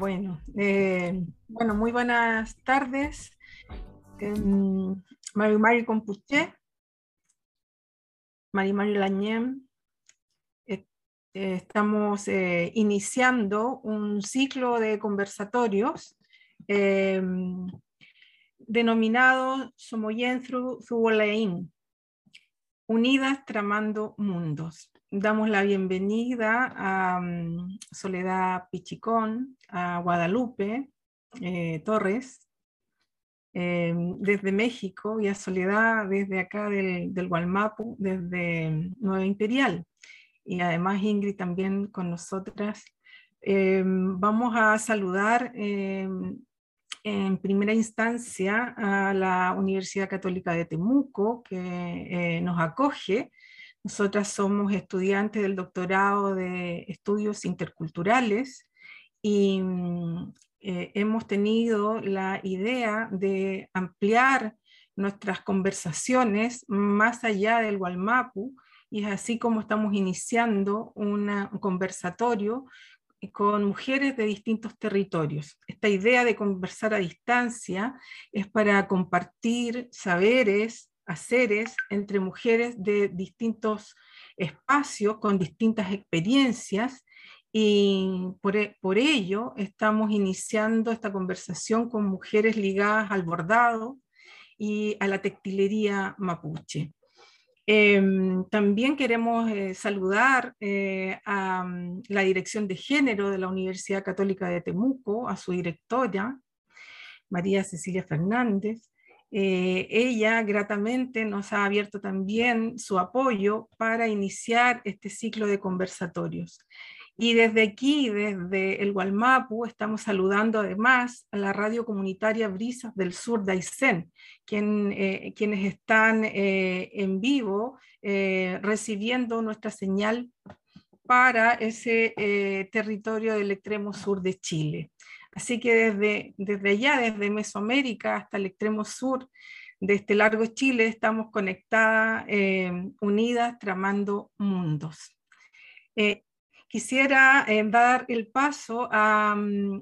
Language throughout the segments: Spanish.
bueno. Eh, bueno, muy buenas tardes. Eh, Mari Mari Compuché, Mari Mari Lañem. Eh, estamos eh, iniciando un ciclo de conversatorios denominado Somoyentru Zubolein, Unidas Tramando Mundos damos la bienvenida a mm, Soledad Pichicón, a Guadalupe eh, Torres, eh, desde México, y a Soledad desde acá del, del Gualmapu, desde Nueva Imperial. Y además Ingrid también con nosotras. Eh, vamos a saludar en primera instancia a la Universidad Católica de Temuco, que nos acoge nosotras somos estudiantes del doctorado de estudios interculturales y mm, eh, hemos tenido la idea de ampliar nuestras conversaciones más allá del Gualmapu y es así como estamos iniciando un conversatorio con mujeres de distintos territorios. Esta idea de conversar a distancia es para compartir saberes, haceres entre mujeres de distintos espacios, con distintas experiencias, y por, e, por, ello estamos iniciando esta conversación con mujeres ligadas al bordado y a la textilería mapuche. Em, también queremos eh, saludar eh, a mm, la Dirección de Género de la Universidad Católica de Temuco, a su directora, María Cecilia Fernández, eh, ella gratamente nos ha abierto también su apoyo para iniciar este ciclo de conversatorios. Y desde aquí, desde el Gualmapu, estamos saludando además a la radio comunitaria Brisas del Sur de Aysén, eh, quienes están eh, en vivo recibiendo nuestra señal para ese territorio del extremo sur de Chile. Así que desde, desde allá, desde Mesoamérica hasta el extremo sur de este largo Chile, estamos conectadas, eh, unidas, tramando mundos. Eh, quisiera eh, dar el paso a,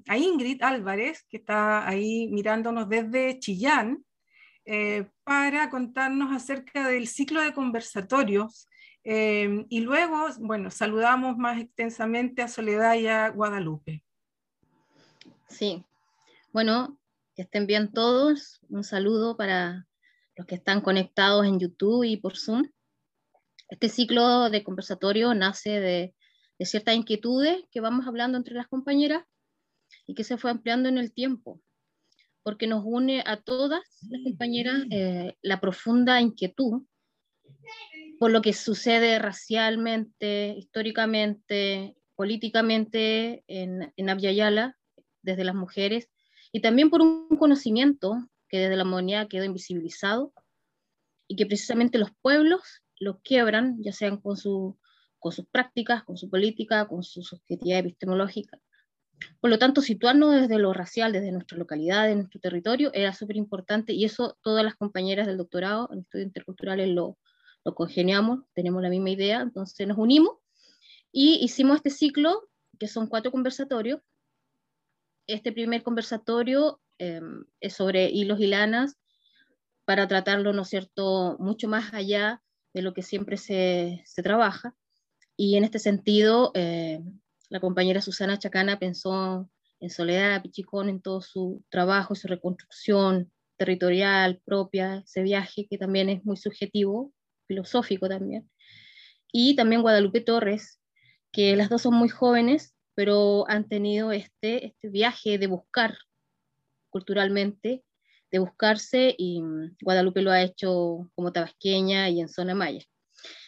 a, Ingrid Álvarez, que está ahí mirándonos desde Chillán, para contarnos acerca del ciclo de conversatorios. y luego, bueno, saludamos más extensamente a Soledad y a Guadalupe. Sí, bueno, que estén bien todos. Un saludo para los que están conectados en YouTube y por Zoom. Este ciclo de conversatorio nace de, ciertas inquietudes que vamos hablando entre las compañeras y que se fue ampliando en el tiempo, porque nos une a todas las compañeras eh, la profunda inquietud por lo que sucede racialmente, históricamente, políticamente en, en desde las mujeres y también por un conocimiento que desde la modernidad quedó invisibilizado y que precisamente los pueblos lo quiebran, ya sean con, su, con sus prácticas, con su política, con su subjetividad epistemológica. Por lo tanto, situarnos desde lo racial, desde nuestra localidad, de nuestro territorio, era súper importante y eso todas las compañeras del doctorado en estudios interculturales lo, lo congeniamos, tenemos la misma idea, entonces nos unimos y hicimos este ciclo, que son cuatro conversatorios, este primer conversatorio em, es sobre hilos y lanas para tratarlo, ¿no es cierto?, mucho más allá de lo que siempre se, se trabaja. Y en este sentido, eh, la compañera Susana Chacana pensó en Soledad Pichicón, en todo su trabajo, su reconstrucción territorial propia, ese viaje que también es muy subjetivo, filosófico también. Y también Guadalupe Torres, que las dos son muy jóvenes, pero han tenido este, este viaje de buscar culturalmente, de buscarse, y mm, Guadalupe lo ha hecho como tabasqueña y en zona maya.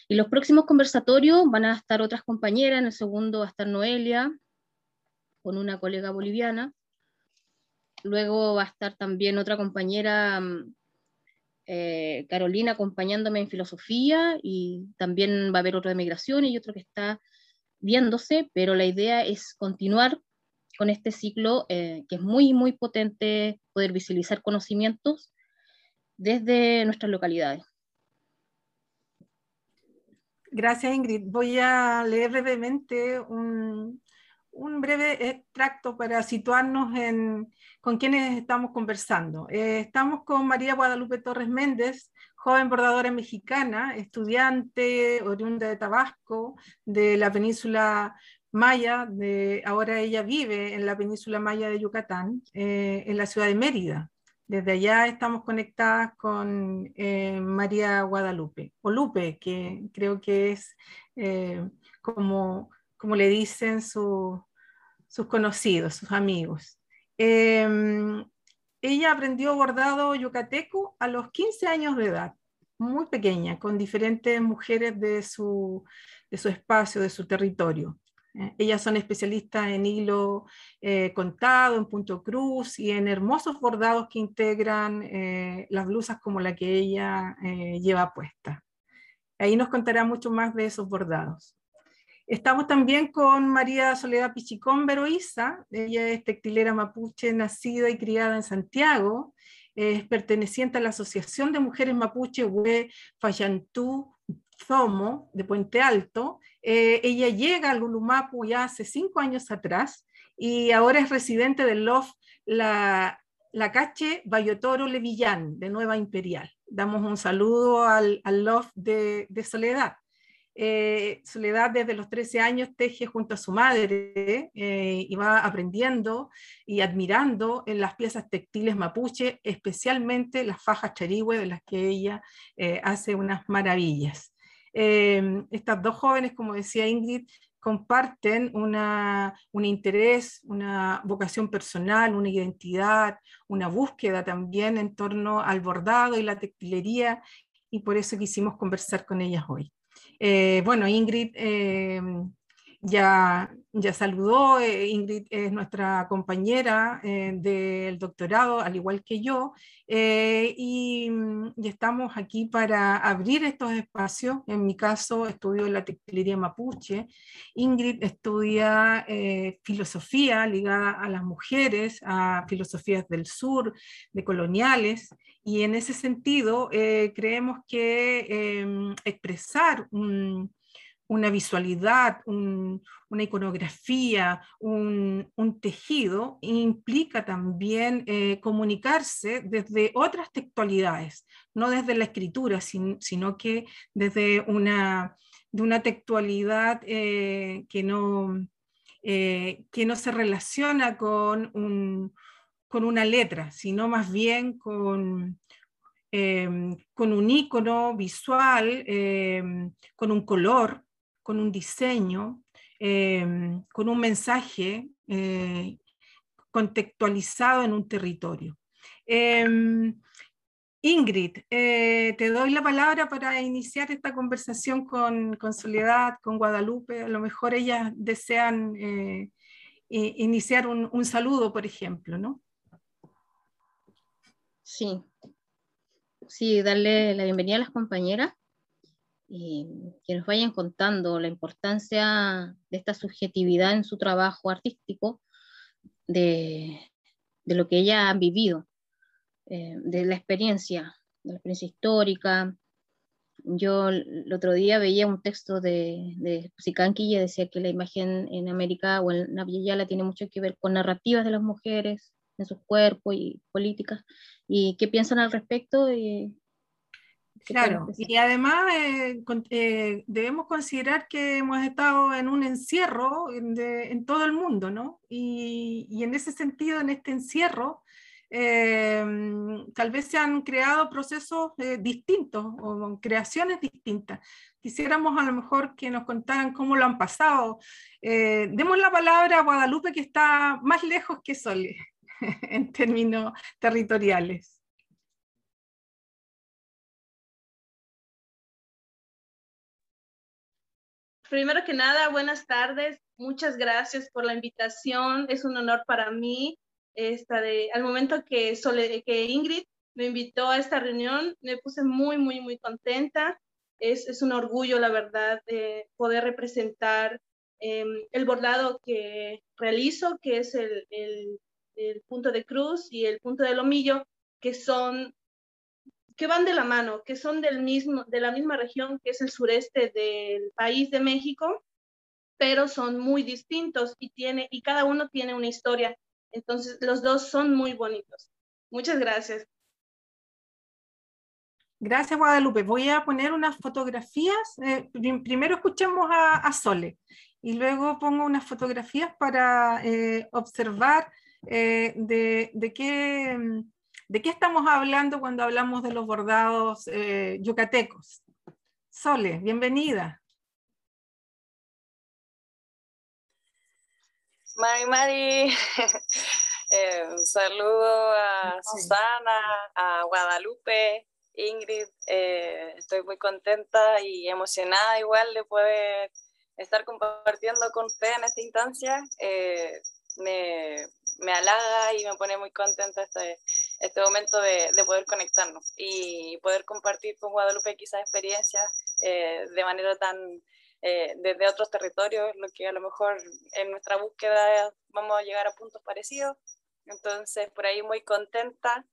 Y los próximos conversatorios van a estar otras compañeras, en el segundo va a estar Noelia, con una colega boliviana, luego va a estar también otra compañera, mm, eh, Carolina, acompañándome en filosofía, y también va a haber otro de migración y otro que está viéndose, pero la idea es continuar con este ciclo eh, que es muy, muy potente poder visibilizar conocimientos desde nuestras localidades. Gracias, Ingrid. Voy a leer brevemente un, un breve extracto para situarnos en, con quienes estamos conversando. Eh, estamos con María Guadalupe Torres Méndez, joven bordadora mexicana, estudiante oriunda de Tabasco, de la península Maya, de, ahora ella vive en la península Maya de Yucatán, eh, en la ciudad de Mérida. Desde allá estamos conectadas con eh, María Guadalupe, o Lupe, que creo que es como, como le dicen sus conocidos, sus amigos. Em, ella aprendió bordado yucateco a los 15 años de edad, muy pequeña, con diferentes mujeres de su, de su espacio, de su territorio. Eh, ellas son especialistas en hilo eh, contado, en punto cruz y en hermosos bordados que integran eh, las blusas como la que ella lleva puesta. Ahí nos contará mucho más de esos bordados. Estamos también con María Soledad Pichicón Veroiza, ella es textilera mapuche, nacida y criada en Santiago, es perteneciente a la Asociación de Mujeres Mapuche Hue Fayantú Zomo de Puente Alto. Eh, ella llega al Lulumapu ya hace cinco años atrás y ahora es residente del LOF La, la Cache Bayotoro Levillán de Nueva Imperial. Damos un saludo al, al LOF de, de Soledad. Eh, Soledad desde los 13 años teje junto a su madre eh, y va aprendiendo y admirando en las piezas textiles mapuche, especialmente las fajas charigüe de las que ella eh, hace unas maravillas. estas dos jóvenes, como decía Ingrid, comparten un interés, una vocación personal, una identidad, una búsqueda también en torno al bordado y la textilería y por eso quisimos conversar con ellas hoy. Eh, bueno, Ingrid eh, ya, ya saludó, eh, Ingrid es nuestra compañera del doctorado, al igual que yo, y, estamos aquí para abrir estos espacios. En mi caso, estudio la textilería mapuche. Ingrid estudia filosofía ligada a las mujeres, a filosofías del sur, de coloniales. Y en ese sentido, eh, creemos que em, expresar una visualidad, una iconografía, un, tejido, implica también eh, comunicarse desde otras textualidades, no desde la escritura, sino que desde una, de una textualidad eh, que, no, que no se relaciona con un con una letra, sino más bien con, em, con un icono visual, em, con un color, con un diseño, em, con un mensaje eh, contextualizado en un territorio. Ingrid, eh, te doy la palabra para iniciar esta conversación con, Soledad, con Guadalupe. A lo mejor ellas desean eh, iniciar un, un, saludo, por ejemplo, ¿no? Sí, sí, darle la bienvenida a las compañeras y que nos vayan contando la importancia de esta subjetividad en su trabajo artístico, de, lo que ellas han vivido, eh, de la experiencia, de la experiencia histórica. Yo el otro día veía un texto de, de y decía que la imagen en América o en Navillala tiene mucho que ver con narrativas de las mujeres, en sus cuerpos y políticas. ¿Y qué piensan al respecto? Y, claro, y además eh, eh, debemos considerar que hemos estado en un encierro en, todo el mundo, ¿no? Y, y, en ese sentido, en este encierro, eh, tal vez se han creado procesos distintos o creaciones distintas. Quisiéramos a lo mejor que nos contaran cómo lo han pasado. demos la palabra a Guadalupe, que está más lejos que Sole. en términos territoriales. Primero que nada, buenas tardes. Muchas gracias por la invitación. Es un honor para mí. Esta de, al momento que, que Ingrid me invitó a esta reunión, me puse muy, muy, muy contenta. Es, es un orgullo, la verdad, de poder representar em, el bordado que realizo, que es el, el el punto de cruz y el punto de lomillo, que son que van de la mano, que son del mismo, de la misma región que es el sureste del país de México. pero son muy distintos y, tiene, y cada uno tiene una historia. Entonces, los dos son muy bonitos. Muchas gracias. Gracias, Guadalupe. Voy a poner unas fotografías. Eh, primero escuchemos a, Sole y luego pongo unas fotografías para eh, observar eh, de, qué, de, qué, estamos hablando cuando hablamos de los bordados yucatecos. Sole, bienvenida. Mari Mari, un saludo a Susana, a Guadalupe, Ingrid, eh, estoy muy contenta y emocionada igual de poder estar compartiendo con usted en esta instancia. Eh, me, me, halaga y me pone muy contenta este, este momento de, de, poder conectarnos y poder compartir con Guadalupe quizás experiencias eh, de manera tan desde otros territorios, lo que a lo mejor en nuestra búsqueda vamos a llegar a puntos parecidos. Entonces, por ahí muy contenta.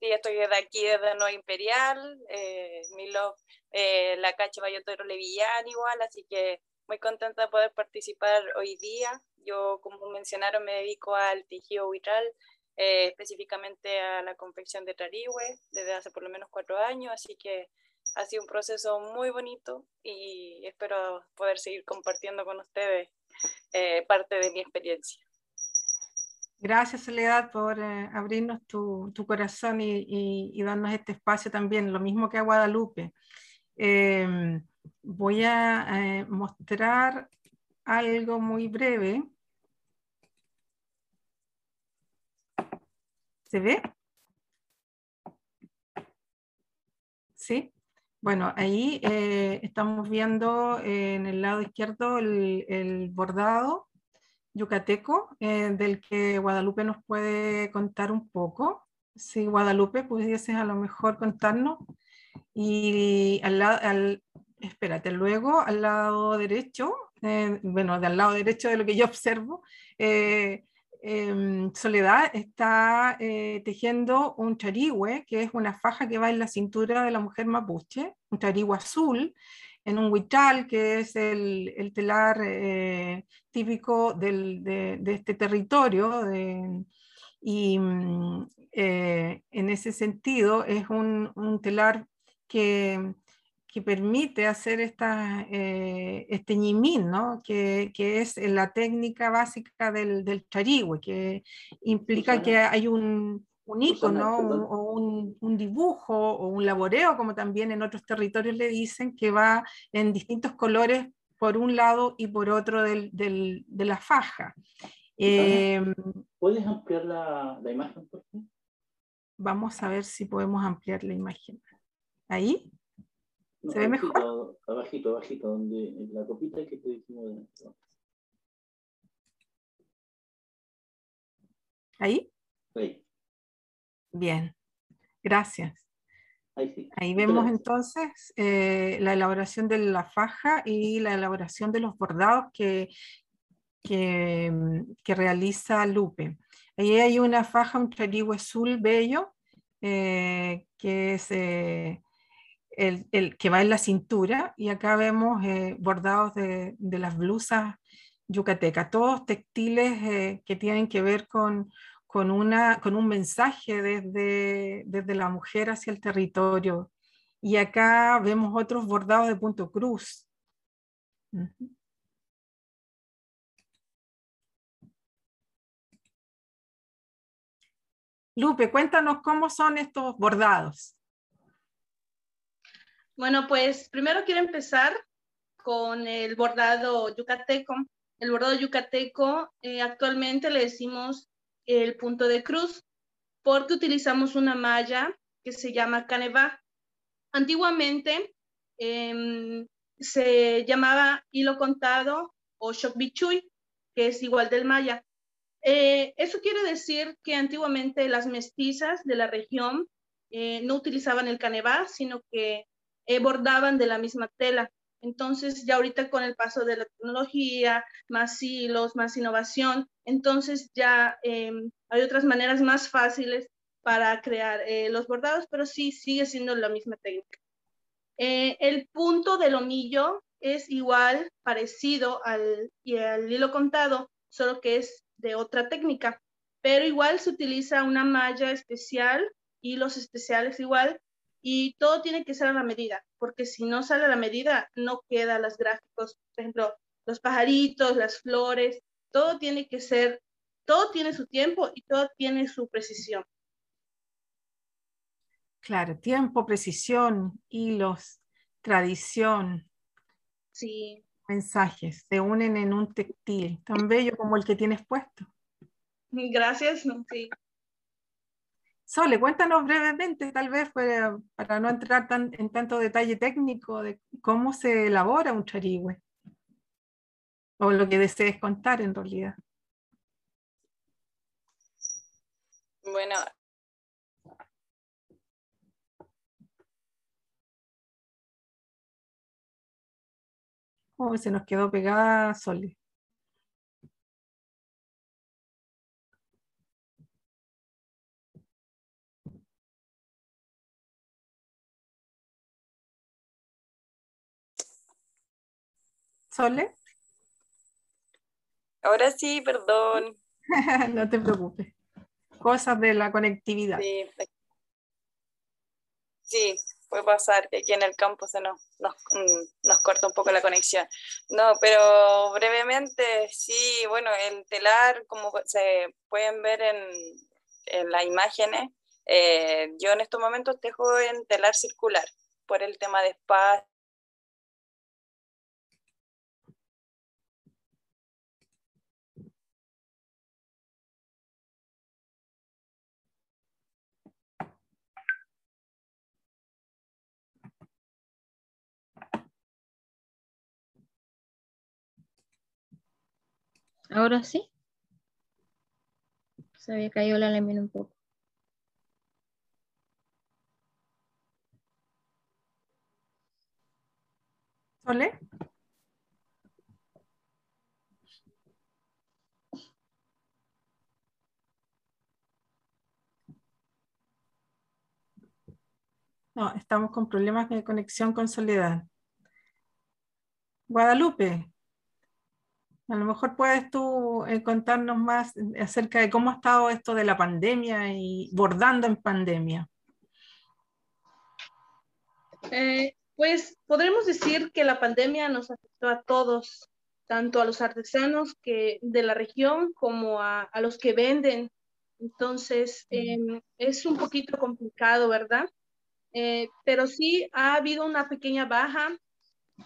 Sí, estoy de aquí, desde Nueva Imperial, eh, Milo, eh, la Cacha Bayotero Levillán igual, así que muy contenta de poder participar hoy día. Yo, como mencionaron, me dedico al tejido vitral, eh, específicamente a la confección de tarigüe, desde hace por lo menos cuatro años, así que ha sido un proceso muy bonito y espero poder seguir compartiendo con ustedes eh, parte de mi experiencia. Gracias, Soledad, por eh, abrirnos tu, corazón y, darnos este espacio también, lo mismo que a Guadalupe. Em, voy a eh, mostrar algo muy breve. ¿Se ve? ¿Sí? Bueno, ahí eh, estamos viendo en el lado izquierdo el bordado yucateco, eh, del que Guadalupe nos puede contar un poco. Si Guadalupe pudieses a lo mejor contarnos. Y al al, espérate, luego al lado derecho, eh, bueno, del lado derecho de lo que yo observo, eh, em, Soledad está tejiendo un charigüe, que es una faja que va en la cintura de la mujer mapuche, un charigüe azul, en un huichal, que es el, telar eh, típico de, este territorio. y mm, eh, en ese sentido es un, telar que, permite hacer esta, eh, este ñimín, ¿no? que, es la técnica básica del, del charigüe, que implica que hay un, un icono o un, dibujo o un laboreo, como también en otros territorios le dicen, que va en distintos colores por un lado y por otro del, de la faja. Em, ¿Puedes ampliar la, la, imagen, por favor? Vamos a ver si podemos ampliar la imagen. ¿Ahí? ¿Se ve mejor? Abajito, abajito, donde la copita que te dijimos. ¿Ahí? Ahí. Bien, gracias. Ahí, vemos entonces eh, la elaboración de la faja y la elaboración de los bordados que, que, realiza Lupe. Ahí hay una faja, un trarigo azul bello, eh, que es eh, el, que va en la cintura, y acá vemos bordados de, de, las blusas yucatecas, todos textiles que tienen que ver con, con, una, con un mensaje desde, desde la mujer hacia el territorio. Y acá vemos otros bordados de punto cruz. Lupe, cuéntanos cómo son estos bordados. Bueno, pues primero quiero empezar con el bordado yucateco. El bordado yucateco eh, actualmente le decimos el punto de cruz porque utilizamos una malla que se llama canevá. Antiguamente em, se llamaba hilo contado o shokbichui, que es igual del maya. Eh, eso quiere decir que antiguamente las mestizas de la región eh, no utilizaban el canevá, sino que eh, bordaban de la misma tela. Entonces, ya ahorita con el paso de la tecnología, más hilos, más innovación, entonces ya em, hay otras maneras más fáciles para crear eh, los bordados, pero sí sigue siendo la misma técnica. Eh, el punto del omillo es igual, parecido al, al hilo contado, solo que es de otra técnica, pero igual se utiliza una malla especial, hilos especiales igual, y todo tiene que ser a la medida, porque si no sale a la medida, no quedan los gráficos, por ejemplo, los pajaritos, las flores, todo tiene que ser, todo tiene su tiempo y todo tiene su precisión. Claro, tiempo, precisión, hilos, tradición. Sí. Mensajes, se unen en un textil tan bello como el que tienes puesto. Gracias, sí. Sole, cuéntanos brevemente, tal vez para, no entrar en tanto detalle técnico, de cómo se elabora un charigüe. O lo que desees contar en realidad. Bueno. Oh, se nos quedó pegada Sole. Sole. Ahora sí, perdón. no te preocupes. Cosas de la conectividad. Sí, puede pasar que aquí en el campo se nos, mm, nos, corta un poco la conexión. No, pero brevemente, sí, bueno, el telar, como se pueden ver en, en las imágenes, eh, yo en estos momentos dejo en telar circular por el tema de espacio Ahora sí. Se había caído la lámina un poco. ¿Sole? No, estamos con problemas de conexión con Soledad. Guadalupe. A lo mejor puedes tú eh, contarnos más acerca de cómo ha estado esto de la pandemia y bordando en pandemia. Eh, pues podremos decir que la pandemia nos afectó a todos, tanto a los artesanos que, de la región como a, los que venden. Entonces, em, es un poquito complicado, ¿verdad? Eh, pero sí ha habido una pequeña baja,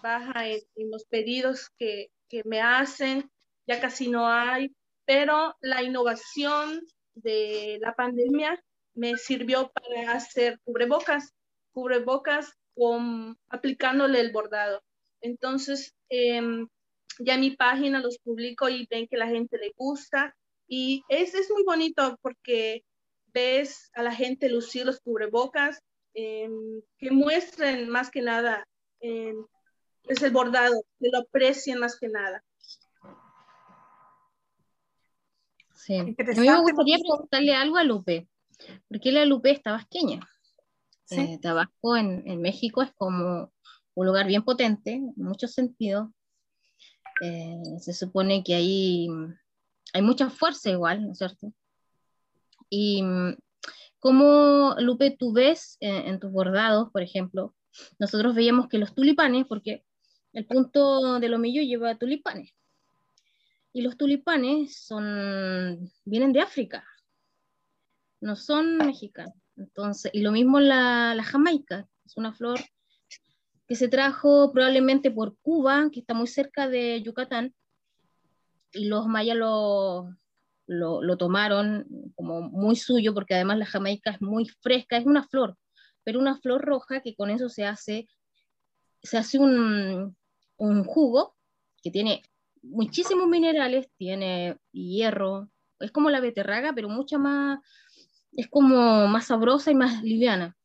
baja en los pedidos que, me hacen, ya casi no hay, pero la innovación de la pandemia me sirvió para hacer cubrebocas, cubrebocas con, aplicándole el bordado. Entonces, em, ya mi página los publico y ven que la gente le gusta. Y es, es muy bonito porque ves a la gente lucir los cubrebocas, em, que muestren más que nada em, es el bordado, que lo aprecien más que nada. Sí. A mí me gustaría preguntarle algo a Lupe. ¿Por qué la Lupe es tabasqueña? Eh, Tabasco en, en, México es como un lugar bien potente, en muchos sentidos. Eh, se supone que hay, hay mucha fuerza igual, ¿no es cierto? Y como Lupe, tú ves en, en tus bordados, por ejemplo, nosotros veíamos que los tulipanes, porque el punto del omillo lleva tulipanes. Y los tulipanes son, vienen de África, no son mexicanos. Entonces, y lo mismo la, la jamaica, es una flor que se trajo probablemente por Cuba, que está muy cerca de Yucatán, y los mayas lo, lo, lo, tomaron como muy suyo, porque además la jamaica es muy fresca, es una flor, pero una flor roja que con eso se hace, se hace un, un jugo que tiene muchísimos minerales, tiene hierro, es como la beterraga, pero mucha más, es como más sabrosa y más liviana.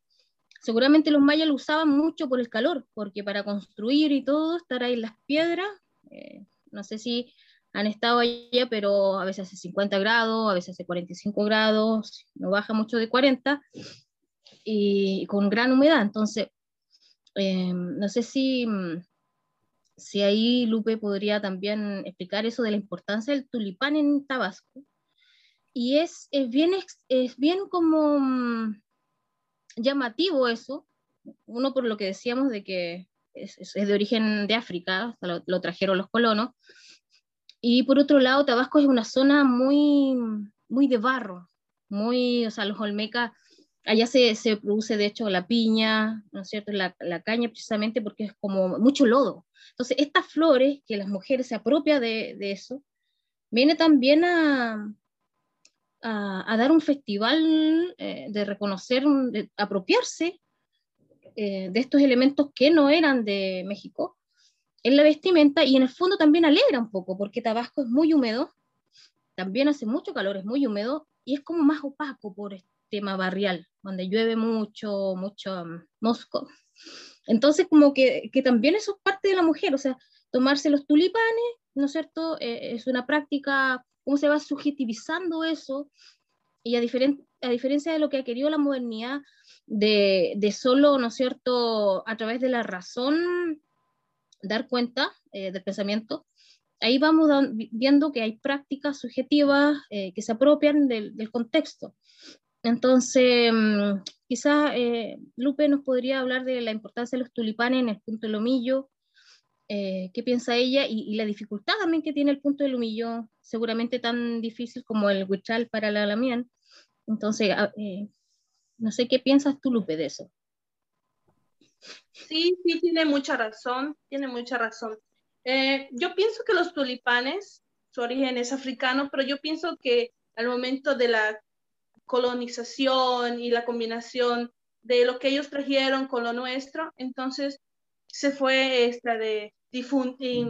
Seguramente los mayas lo usaban mucho por el calor, porque para construir y todo, estar ahí en las piedras, eh, no sé si han estado allá, pero a veces hace 50 grados, a veces hace 45 grados, no baja mucho de 40, y con gran humedad. Entonces, eh, no sé si si ahí Lupe podría también explicar eso de la importancia del tulipán en Tabasco. Y es, es bien, es bien como mm, llamativo eso, uno por lo que decíamos de que es, es de origen de África, lo, lo, trajeron los colonos, y por otro lado Tabasco es una zona muy, muy de barro, muy, o sea, los olmecas allá se, se, produce de hecho la piña, ¿no es cierto? La, la, caña precisamente porque es como mucho lodo. Entonces, estas flores, que las mujeres se apropian de, de eso, viene también a, a, a dar un festival eh, de reconocer, de apropiarse eh, de estos elementos que no eran de México en la vestimenta y en el fondo también alegra un poco porque Tabasco es muy húmedo, también hace mucho calor, es muy húmedo y es como más opaco por tema barrial, donde llueve mucho, mucho um, mosco. Entonces, como que, que, también eso es parte de la mujer, o sea, tomarse los tulipanes, ¿no es cierto? Eh, es una práctica, cómo se va subjetivizando eso, y a, diferen a diferencia de lo que ha querido la modernidad, de, de, solo, ¿no es cierto?, a través de la razón dar cuenta eh, del pensamiento, ahí vamos viendo que hay prácticas subjetivas eh, que se apropian del, del, contexto. Entonces, mm, quizás eh, Lupe nos podría hablar de la importancia de los tulipanes en el punto del Lomillo, eh, qué piensa ella y, la dificultad también que tiene el punto del Lomillo, seguramente tan difícil como el Huichal para la Lamián. Entonces, eh, no sé qué piensas tú, Lupe, de eso. Sí, sí, tiene mucha razón, tiene mucha razón. Eh, yo pienso que los tulipanes, su origen es africano, pero yo pienso que al momento de la colonización y la combinación de lo que ellos trajeron con lo nuestro, entonces se fue esta de difundir,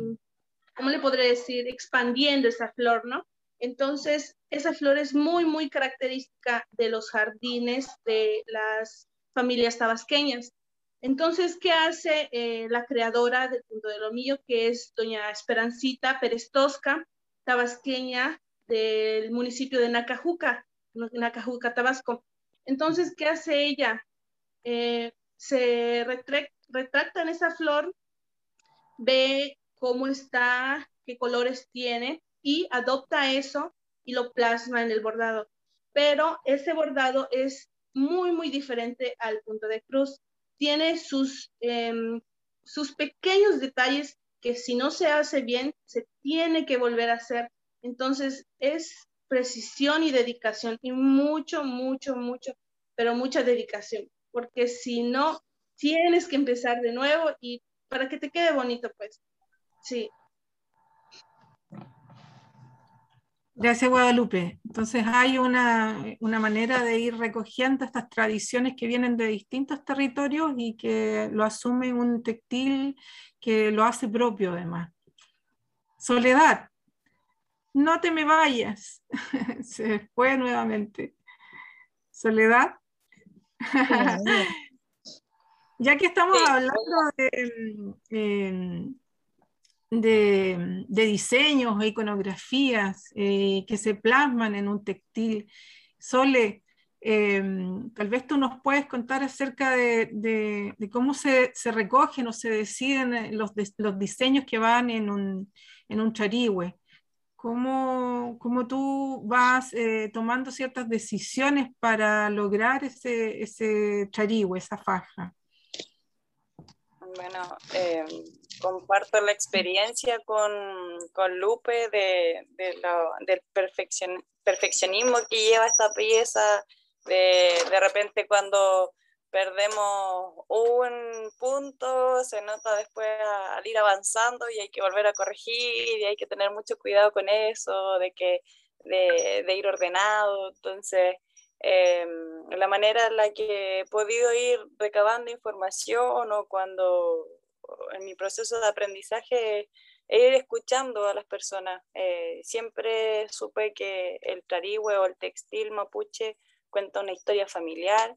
¿cómo le podría decir? Expandiendo esa flor, ¿no? Entonces, esa flor es muy, muy característica de los jardines de las familias tabasqueñas. Entonces, ¿qué hace eh, la creadora del Punto de Lomillo, que es doña Esperancita Pérez Tosca, tabasqueña del municipio de Nacajuca? Nacajuca, Tabasco. Entonces, ¿qué hace ella? Eh, se retracta en esa flor, ve cómo está, qué colores tiene y adopta eso y lo plasma en el bordado. Pero ese bordado es muy, muy diferente al punto de cruz. Tiene sus, eh, sus pequeños detalles que si no se hace bien, se tiene que volver a hacer. Entonces, es precisión y dedicación y mucho, mucho, mucho, pero mucha dedicación, porque si no, tienes que empezar de nuevo y para que te quede bonito, pues, sí. Gracias, Guadalupe. Entonces hay una, una, manera de ir recogiendo estas tradiciones que vienen de distintos territorios y que lo asume un textil que lo hace propio además. Soledad, no te me vayas. Se fue nuevamente. Soledad. ya que estamos hablando de, em, de, de, diseños e iconografías eh, que se plasman en un textil, Sole, eh, tal vez tú nos puedes contar acerca de, de, de cómo se, se, recogen o se deciden los, los diseños que van en un, en un charigüe cómo, cómo tú vas eh, tomando ciertas decisiones para lograr ese, ese charigüe, esa faja. Bueno, eh, comparto la experiencia con, con Lupe de, de lo, del perfeccion, perfeccionismo que lleva esta pieza, de, de repente cuando perdemos un punto, se nota después al ir avanzando y hay que volver a corregir y hay que tener mucho cuidado con eso, de, que, de, ir ordenado. Entonces, eh, la manera en la que he podido ir recabando información o cuando en mi proceso de aprendizaje e ir escuchando a las personas. Eh, siempre supe que el tarigüe o el textil mapuche cuenta una historia familiar,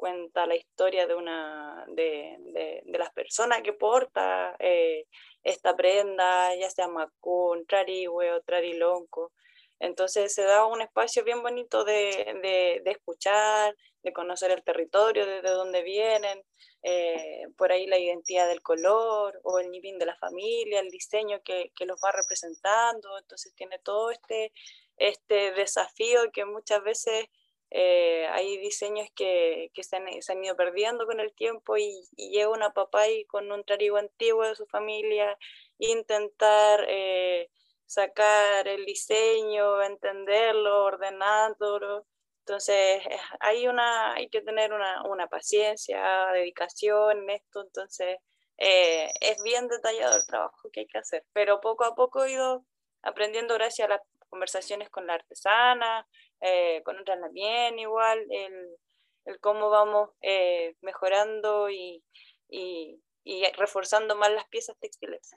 cuenta la historia de una de, de, las personas que porta eh, esta prenda, ya sea macún, trarihue o trarilonco. Entonces se da un espacio bien bonito de, de, escuchar, de conocer el territorio, de, dónde vienen, eh, por ahí la identidad del color o el nivel de la familia, el diseño que, que, los va representando. Entonces tiene todo este, este desafío que muchas veces eh, hay diseños que, que se, han, se, han, ido perdiendo con el tiempo y, y llega una papá y con un trarigo antiguo de su familia intentar eh, sacar el diseño, entenderlo, ordenándolo. Entonces, hay, una, hay que tener una, una paciencia, dedicación en esto, entonces eh, es bien detallado el trabajo que hay que hacer, pero poco a poco he ido aprendiendo gracias a las conversaciones con la artesana, eh, con otras también igual, el, el cómo vamos eh, mejorando y, y, y reforzando más las piezas textiles.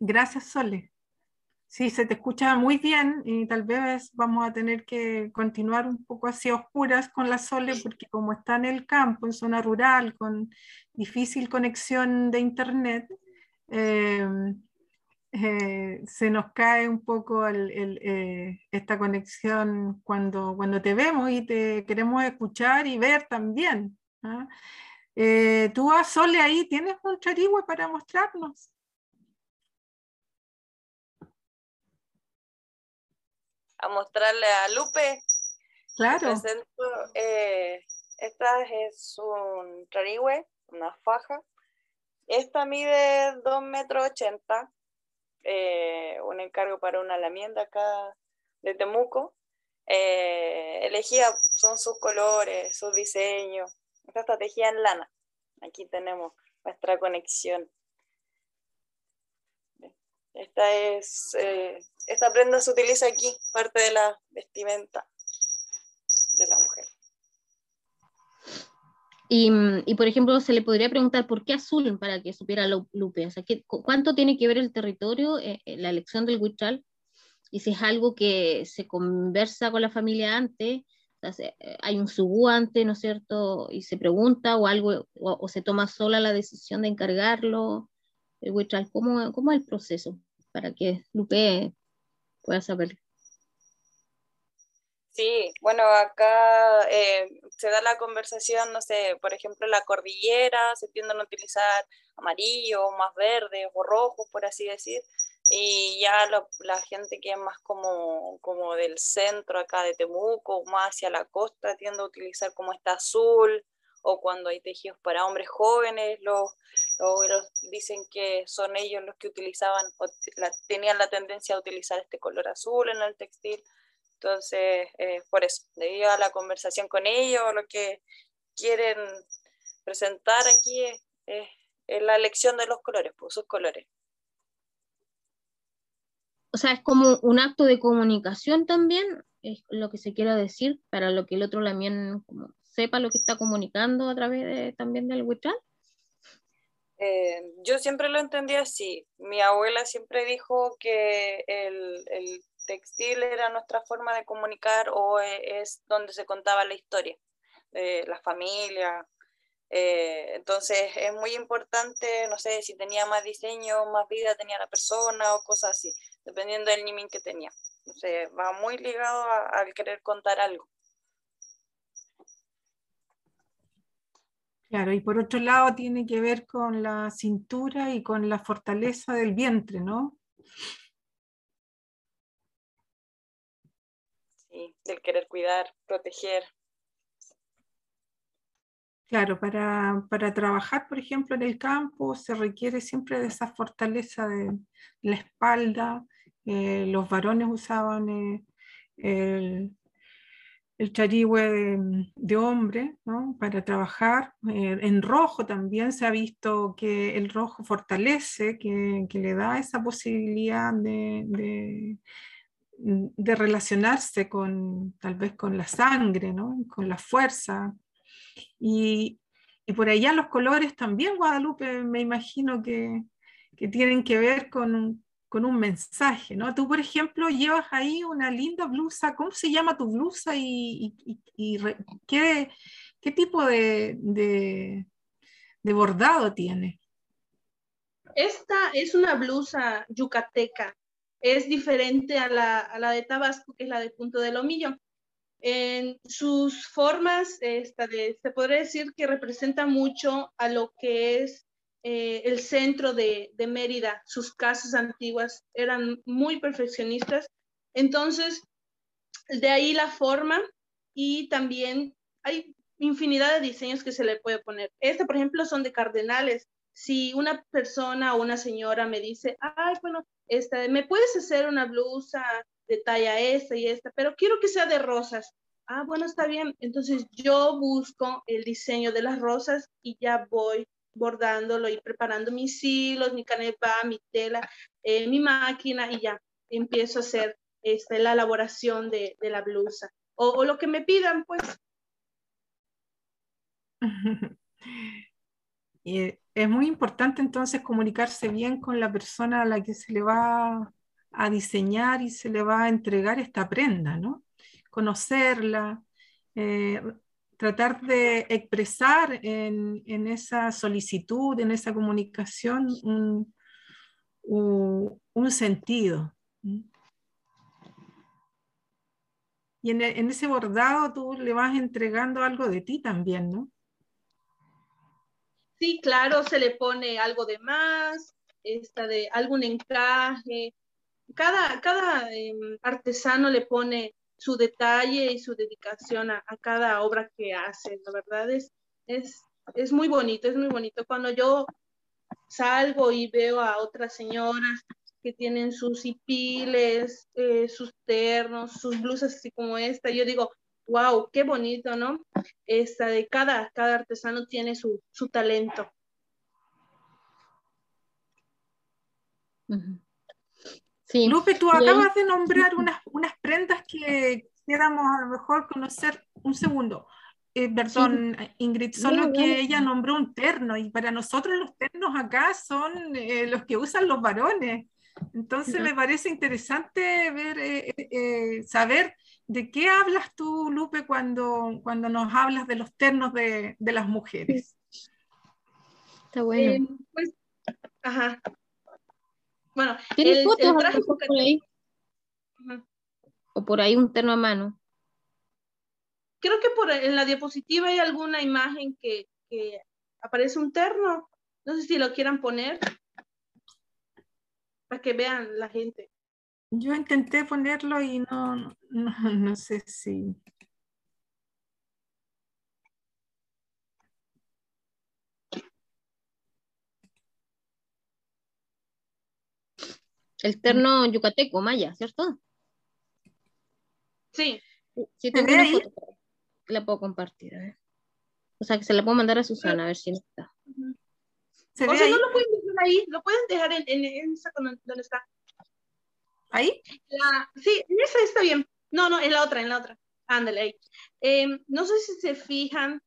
Gracias, Sole. Sí, se te escucha muy bien y tal vez vamos a tener que continuar un poco así oscuras con la Sole porque como está en el campo, en zona rural, con difícil conexión de internet, eh, eh, se nos cae un poco eh, esta conexión cuando, cuando te vemos y te queremos escuchar y ver también. ¿ah? tú, a Sole, ahí tienes un charigüe para mostrarnos. a mostrarle a Lupe. Claro. Eh, esta es un trarigüe, una faja. Esta mide 2 metros 80. Eh, un encargo para una lamienda acá de Temuco. Eh, elegía son sus colores, sus diseños. Esta estrategia en lana. Aquí tenemos nuestra conexión. Esta es, eh, esta prenda se utiliza aquí, parte de la vestimenta de la mujer. Y, y, por ejemplo, se le podría preguntar por qué azul para que supiera Lupe. O sea, ¿cuánto tiene que ver el territorio, eh, eh, la elección del huichal? Y si es algo que se conversa con la familia antes, hay un subú antes, ¿no es cierto? Y se pregunta o algo, o, se toma sola la decisión de encargarlo el ¿cómo, ¿cómo es el proceso para que Lupe pueda saber? Sí, bueno, acá eh, se da la conversación, no sé, por ejemplo, la cordillera, se tienden a utilizar amarillo, más verde o rojo, por así decir, y ya la gente que es más como, como del centro acá de Temuco, más hacia la costa, tiende a utilizar como este azul, o cuando hay tejidos para hombres jóvenes, los, los dicen que son ellos los que utilizaban, tenían la tendencia a utilizar este color azul en el textil. Entonces, eh, por eso, debido a la conversación con ellos, lo que quieren presentar aquí es, la elección de los colores, pues sus colores. O sea, es como un acto de comunicación también, es lo que se quiera decir, para lo que el otro también como sepa lo que está comunicando a través de, también del WeChat? Eh, yo siempre lo entendí así. Mi abuela siempre dijo que el, el, textil era nuestra forma de comunicar o e, es donde se contaba la historia la familia. Eh, entonces es muy importante, no sé, si tenía más diseño, más vida tenía la persona o cosas así, dependiendo del nimin que tenía. Entonces va muy ligado al querer contar algo. Claro, y por otro lado tiene que ver con la cintura y con la fortaleza del vientre, ¿no? Del querer cuidar, proteger. Claro, para, trabajar, por ejemplo, en el campo se requiere siempre de esa fortaleza de la espalda. Eh, los varones usaban eh, el, el charigüe de, hombre para trabajar. Eh, en rojo también se ha visto que el rojo fortalece, que, le da esa posibilidad de, relacionarse con tal vez con la sangre, con la fuerza. Y, y, por allá los colores también, Guadalupe, me imagino que, que tienen que ver con, con un mensaje, ¿no? Tú, por ejemplo, llevas ahí una linda blusa, ¿cómo se llama tu blusa y, qué, tipo de, de, bordado tiene? Esta es una blusa yucateca. Es diferente a la, a la de Tabasco, que es la de Punto del Lomillo. En sus formas, se podría decir que representa mucho a lo que es eh, el centro de, de, Mérida. Sus casas antiguas eran muy perfeccionistas. Entonces, de ahí la forma y también hay infinidad de diseños que se le puede poner. Este, por ejemplo, son de cardenales. Si una persona o una señora me dice, ay, bueno, esta, ¿me puedes hacer una blusa de talla esta y esta, pero quiero que sea de rosas. Ah, bueno, está bien. Entonces yo busco el diseño de las rosas y ya voy bordándolo y preparando mis hilos, mi canepa, mi tela, eh, mi máquina y ya empiezo a hacer este, la elaboración de, de la blusa. O, o, lo que me pidan, pues. es muy importante entonces comunicarse bien con la persona a la que se le va a diseñar y se le va a entregar esta prenda, ¿no? Conocerla, eh, tratar de expresar en, esa solicitud, en esa comunicación, un, un, un sentido. Y en, en, ese bordado tú le vas entregando algo de ti también, ¿no? Sí, claro, se le pone algo de más, esta de algún encaje, cada, cada eh, artesano le pone su detalle y su dedicación a, a, cada obra que hace. La verdad es, es, es muy bonito, es muy bonito. Cuando yo salgo y veo a otras señoras que tienen sus hipiles, eh, sus ternos, sus blusas así como esta, yo digo, wow, qué bonito, ¿no? Esta de cada, cada artesano tiene su, su talento. Sí. Lupe, tú acabas de nombrar unas, unas prendas que quisiéramos a lo mejor conocer. Un segundo. Eh, perdón, sí. Ingrid, solo que ella nombró un terno y para nosotros los ternos acá son eh, los que usan los varones. Entonces no. me parece interesante ver, eh, eh, saber de qué hablas tú, Lupe, cuando, cuando nos hablas de los ternos de, de las mujeres. Está bueno. Eh, pues, ajá. Bueno, ¿tienes el, fotos el traje por ahí? Ajá. O por ahí un terno a mano. Creo que por en la diapositiva hay alguna imagen que, que aparece un terno. No sé si lo quieran poner para que vean la gente. Yo intenté ponerlo y no, no, no sé si. El terno yucateco maya, ¿cierto? Sí. Sí, tengo una foto la puedo compartir. A ver. O sea, que se la puedo mandar a Susana, a ver si no está. ¿Se o sea, ahí? no lo pueden dejar ahí, lo pueden dejar en, en, en esa donde está. ¿Ahí? La, sí, en esa está bien. No, no, en la otra, en la otra. Ándale ahí. Eh, no sé si se fijan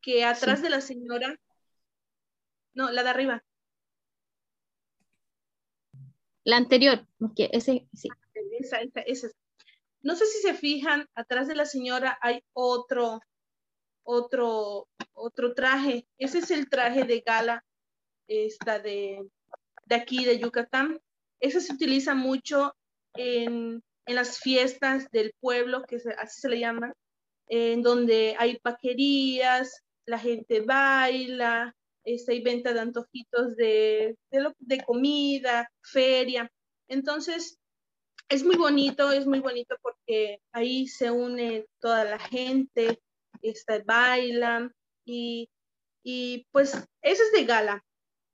que atrás sí. de la señora, no, la de arriba. La anterior, ese, sí. Esa, esa, esa. No sé si se fijan, atrás de la señora hay otro, otro, otro traje. Ese es el traje de gala esta de, de aquí, de Yucatán. Ese se utiliza mucho en, en las fiestas del pueblo, que se, así se le llama, en donde hay paquerías, la gente baila, este, hay venta de antojitos de, de, lo, de comida, feria. Entonces, es muy bonito, es muy bonito porque ahí se une toda la gente, está, bailan y, y pues eso es de gala.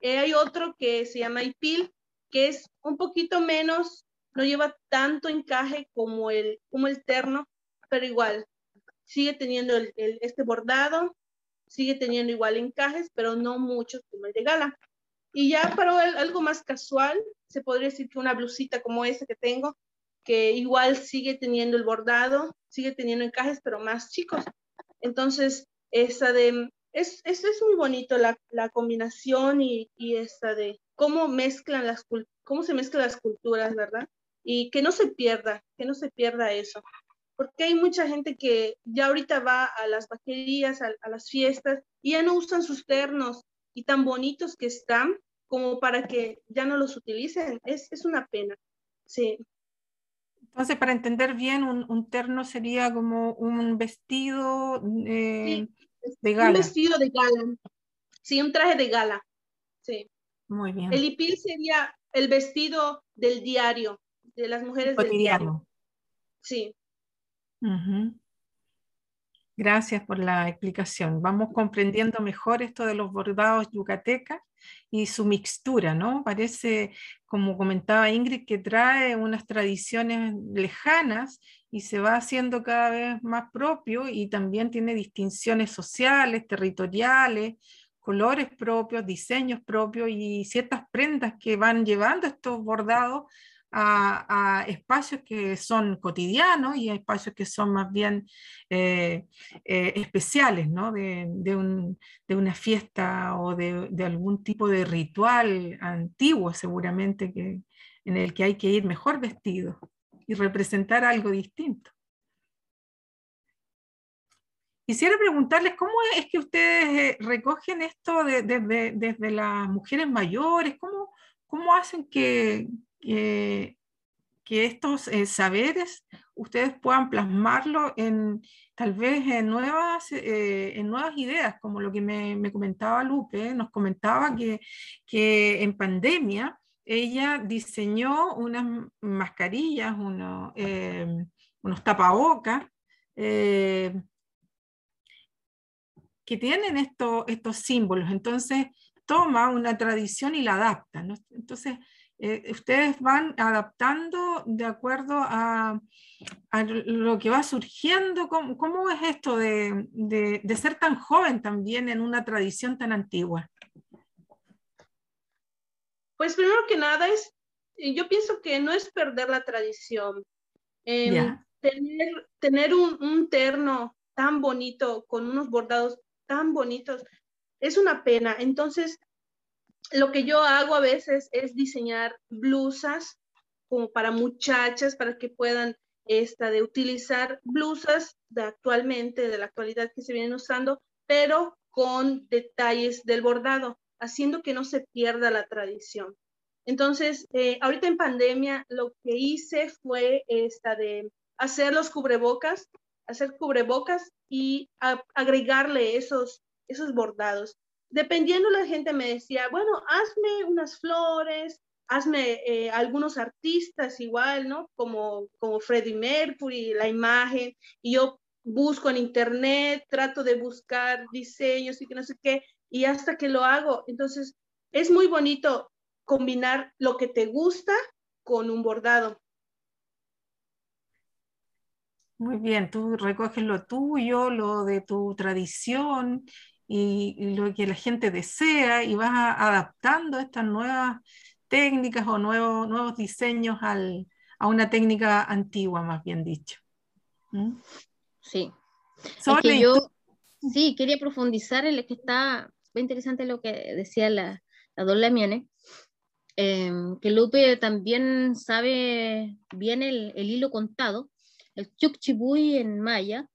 Eh, hay otro que se llama Ipil, que es un poquito menos, no lleva tanto encaje como el, como el terno, pero igual sigue teniendo el, este bordado, sigue teniendo igual encajes, pero no muchos como el de gala. Y ya para algo más casual, se podría decir que una blusita como esta que tengo, que igual sigue teniendo el bordado, sigue teniendo encajes, pero más chicos. Entonces, esa de, es, es, es muy bonito la, la combinación y, y, esta de cómo mezclan las, cómo se mezclan las culturas, ¿verdad? Y que no se pierda, que no se pierda eso. Porque hay mucha gente que ya ahorita va a las vaquerías, a, a las fiestas, y ya no usan sus ternos, y tan bonitos que están como para que ya no los utilicen. Es, es una pena. Sí. Entonces, para entender bien, un, terno sería como un vestido eh, de gala. Un vestido de gala. Sí, un traje de gala. Sí. Muy bien. El hipil sería el vestido del diario, de las mujeres del diario. Sí. Gracias por la explicación. Vamos comprendiendo mejor esto de los bordados yucatecas y su mixtura, ¿no? Parece, como comentaba Ingrid, que trae unas tradiciones lejanas y se va haciendo cada vez más propio y también tiene distinciones sociales, territoriales, colores propios, diseños propios y ciertas prendas que van llevando estos bordados a, espacios que son cotidianos y a espacios que son más bien eh, eh, especiales, ¿no? de, una fiesta o de, algún tipo de ritual antiguo seguramente que, en el que hay que ir mejor vestido y representar algo distinto. Quisiera preguntarles cómo es que ustedes eh, recogen esto desde las mujeres mayores, cómo, cómo hacen que, que, estos eh, saberes ustedes puedan plasmarlo en tal vez en nuevas, eh, en nuevas ideas, como lo que me, comentaba Lupe, nos comentaba que, que, en pandemia ella diseñó unas mascarillas, unos, eh, unos tapabocas, que tienen estos símbolos. Entonces toma una tradición y la adapta. Entonces, eh, ustedes van adaptando de acuerdo a, lo que va surgiendo. ¿Cómo, es esto de, ser tan joven también en una tradición tan antigua? Pues primero que nada es, yo pienso que no es perder la tradición. Em, tener, tener un, un terno tan bonito, con unos bordados tan bonitos, es una pena. Entonces, lo que yo hago a veces es diseñar blusas como para muchachas, para que puedan esta, de utilizar blusas de actualmente, de la actualidad que se vienen usando, pero con detalles del bordado, haciendo que no se pierda la tradición. Entonces, eh, ahorita en pandemia, lo que hice fue esta de hacer los cubrebocas, hacer cubrebocas y agregarle esos, esos bordados dependiendo la gente me decía, bueno, hazme unas flores, hazme eh, algunos artistas igual, ¿no? Como, como Freddie Mercury, la imagen, y yo busco en internet, trato de buscar diseños y que no sé qué, y hasta que lo hago. Entonces, es muy bonito combinar lo que te gusta con un bordado. Muy bien, tú recoges lo tuyo, lo de tu tradición y, lo que la gente desea y vas adaptando estas nuevas técnicas o nuevos, nuevos diseños al, a una técnica antigua, más bien dicho. ¿Mm? Sí. yo sí quería profundizar en lo que está muy interesante lo que decía la, la Don Lamiene, em, que Lupe también sabe bien el, el hilo contado, el Chukchibuy en maya,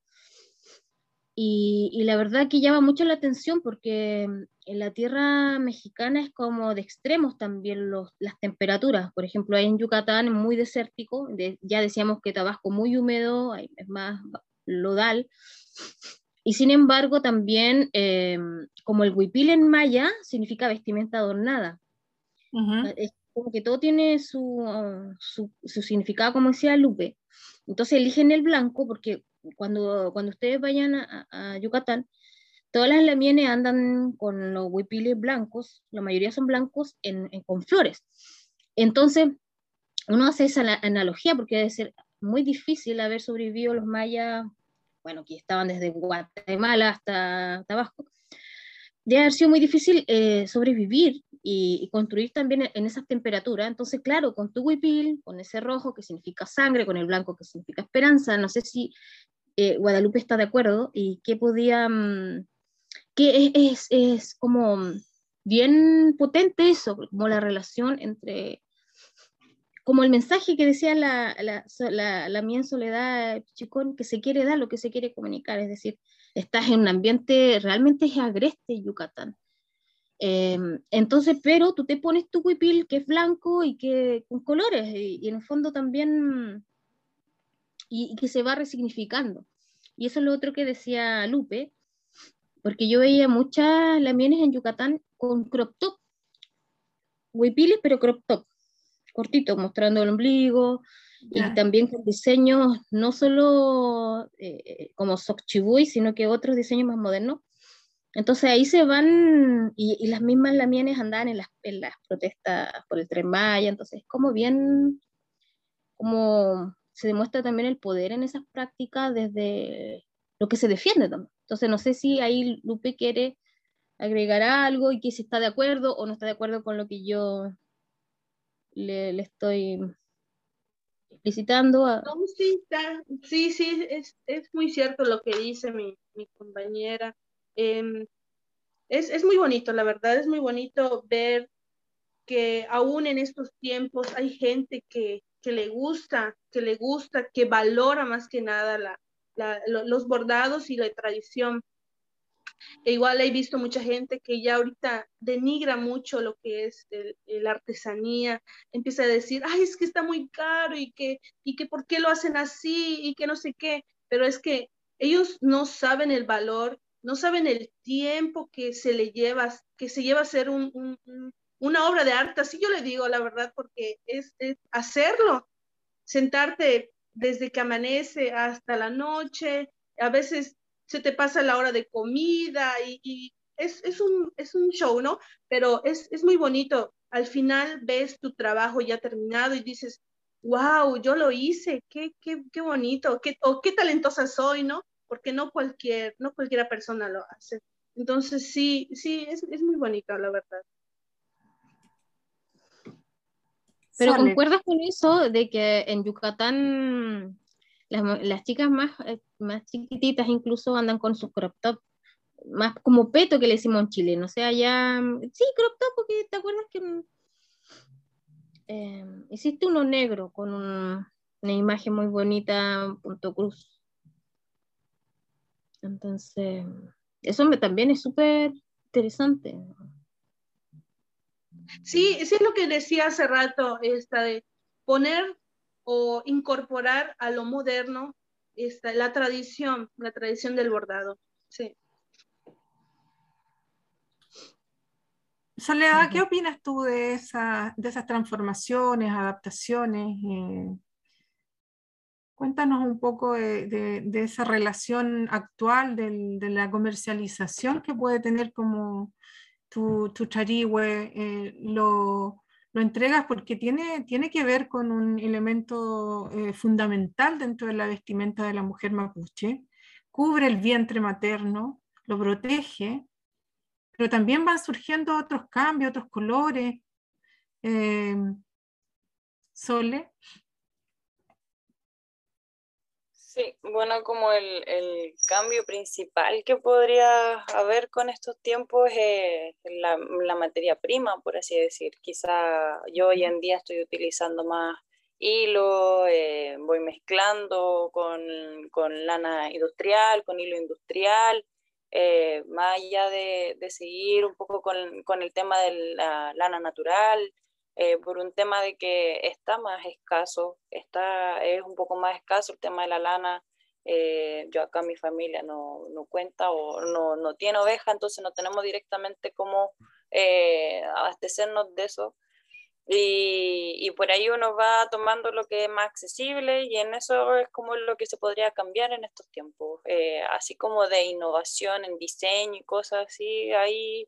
y, la verdad que llama mucho la atención porque mm, en la tierra mexicana es como de extremos también los, las temperaturas. Por ejemplo, en Yucatán muy desértico, ya decíamos que Tabasco muy húmedo, es más lodal. Y sin embargo, también eh, como el huipil en maya significa vestimenta adornada. Es como que todo tiene su, su, su significado, como decía Lupe. Entonces eligen el blanco porque cuando, cuando ustedes vayan a, Yucatán, todas las lamienes andan con los huipiles blancos, la mayoría son blancos en, con flores. Entonces, uno hace esa analogía porque debe ser muy difícil haber sobrevivido los mayas, bueno, que estaban desde Guatemala hasta Tabasco, debe haber sido muy difícil eh, sobrevivir y, construir también en esas temperaturas. Entonces, claro, con tu huipil, con ese rojo que significa sangre, con el blanco que significa esperanza, no sé si eh, Guadalupe está de acuerdo y que podía, mm, que es, es, como bien potente eso, como la relación entre, como el mensaje que decía la, la, la, la mía en soledad, Chicón, que se quiere dar lo que se quiere comunicar, es decir, estás en un ambiente realmente es agreste Yucatán. Em, entonces, pero tú te pones tu huipil que es blanco y que con colores, y, en el fondo también, y, que se va resignificando. Y eso es lo otro que decía Lupe, porque yo veía muchas lamienes en Yucatán con crop top, huipiles, pero crop top, cortito, mostrando el ombligo, y también con diseños no solo eh, como Sokchibuy, sino que otros diseños más modernos. Entonces ahí se van, y, las mismas lamienes andaban en las, en las protestas por el Tren Maya, entonces como bien, como se demuestra también el poder en esas prácticas desde lo que se defiende también. Entonces no sé si ahí Lupe quiere agregar algo y que si está de acuerdo o no está de acuerdo con lo que yo le, le estoy explicitando. sí, sí, es, es, muy cierto lo que dice mi, mi compañera. Em, es, es muy bonito, la verdad, es muy bonito ver que aún en estos tiempos hay gente que, que le gusta, que le gusta, que valora más que nada la, la, los bordados y la tradición. E igual he visto mucha gente que ya ahorita denigra mucho lo que es la artesanía, empieza a decir, ay, es que está muy caro y que, y que por qué lo hacen así y que no sé qué, pero es que ellos no saben el valor, no saben el tiempo que se le lleva, que se lleva a hacer un, una obra de arte, así yo le digo la verdad, porque es, hacerlo, sentarte desde que amanece hasta la noche, a veces se te pasa la hora de comida y, es, es, un, es un show, ¿no? Pero es, es muy bonito. Al final ves tu trabajo ya terminado y dices, wow, yo lo hice, qué, qué, qué bonito, qué, o qué talentosa soy, ¿no? Porque no cualquier, no cualquiera persona lo hace. Entonces sí, sí, es, es muy bonito, la verdad. Pero ¿concuerdas con eso de que en Yucatán las, chicas más, eh, más chiquititas incluso andan con su crop top, más como peto que le decimos en Chile, no sea, ya, sí, crop top, porque te acuerdas que eh, hiciste uno negro con una imagen muy bonita, punto cruz. Entonces, eso me, también es súper interesante. Sí, sí es lo que decía hace rato, esta de poner o incorporar a lo moderno esta, la tradición, la tradición del bordado. Sí. Soledad, ¿qué opinas tú de, esa, de esas transformaciones, adaptaciones? Eh, cuéntanos un poco de, esa relación actual de la comercialización que puede tener como tu, tu charigüe, eh, lo, lo entregas porque tiene, tiene que ver con un elemento eh, fundamental dentro de la vestimenta de la mujer mapuche. Cubre el vientre materno, lo protege, pero también van surgiendo otros cambios, otros colores. Eh, Sole. Sí, bueno, como el, cambio principal que podría haber con estos tiempos es la, materia prima, por así decir. Quizá yo hoy en día estoy utilizando más hilo, eh, voy mezclando con, lana industrial, con hilo industrial, eh, más allá de, seguir un poco con, con el tema de la lana natural, eh, por un tema de que está más escaso, está, es un poco más escaso el tema de la lana. Eh, yo acá mi familia no, no cuenta o no, no, tiene oveja, entonces no tenemos directamente cómo eh, abastecernos de eso. Y, y, por ahí uno va tomando lo que es más accesible y en eso es como lo que se podría cambiar en estos tiempos, así como de innovación en diseño y cosas así, ahí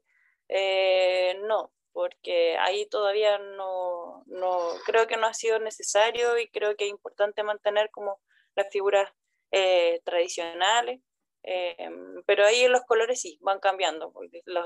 no, porque ahí todavía no, no, creo que no ha sido necesario y creo que es importante mantener como las figuras eh, tradicionales, eh, pero ahí los colores sí van cambiando, los,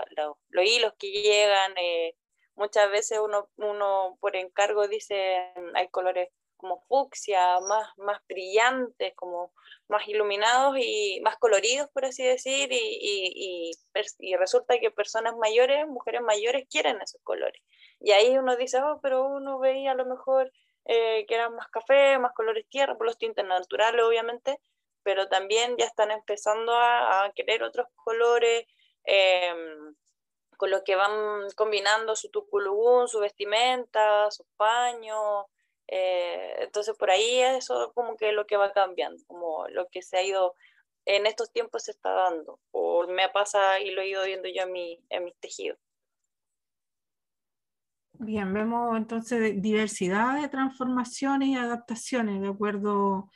los, hilos que llegan, eh, muchas veces uno, uno por encargo dice hay colores como fucsia, más, más brillantes, como más iluminados y más coloridos, por así decir, y, y, resulta que personas mayores, mujeres mayores, quieren esos colores. Y ahí uno dice, oh, pero uno veía a lo mejor eh, que eran más café, más colores tierra, por los tintes naturales, obviamente, pero también ya están empezando a, querer otros colores. Em, con lo que van combinando su tuculugún, su vestimenta, sus paños. Eh, entonces por ahí eso como que es lo que va cambiando, como lo que se ha ido en estos tiempos se está dando, o me pasa y lo he ido viendo yo en, mi, en mis tejidos. Bien, vemos entonces diversidad de transformaciones y adaptaciones de acuerdo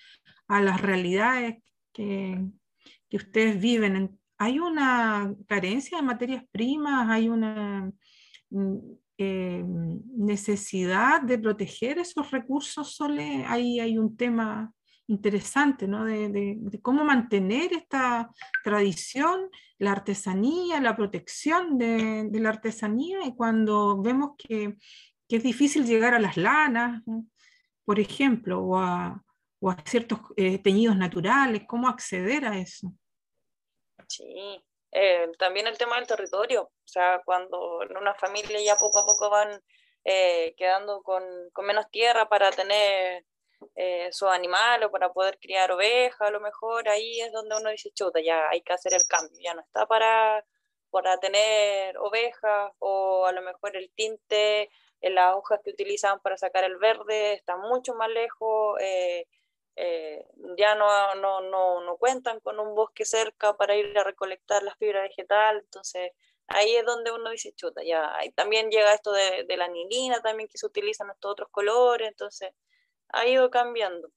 a las realidades que, que ustedes viven. Hay una carencia de materias primas, hay una mm, eh, necesidad de proteger esos recursos, Sole. Ahí hay un tema interesante, ¿no? De, cómo mantener esta tradición, la artesanía, la protección de, la artesanía, y cuando vemos que, es difícil llegar a las lanas, por ejemplo, o a, ciertos eh, teñidos naturales, cómo acceder a eso. Sí, eh, también el tema del territorio, o sea, cuando en una familia ya poco a poco van eh, quedando con, con menos tierra para tener eh, su animal o para poder criar ovejas, a lo mejor ahí es donde uno dice, chuta, ya hay que hacer el cambio, ya no está para, para tener ovejas o a lo mejor el tinte en las hojas que utilizan para sacar el verde está mucho más lejos, eh, eh, ya no, no, no, no, cuentan con un bosque cerca para ir a recolectar las fibras vegetales, entonces ahí es donde uno dice, chuta, ya, ahí también llega esto de, de la anilina también que se utilizan estos otros colores, entonces ha ido cambiando.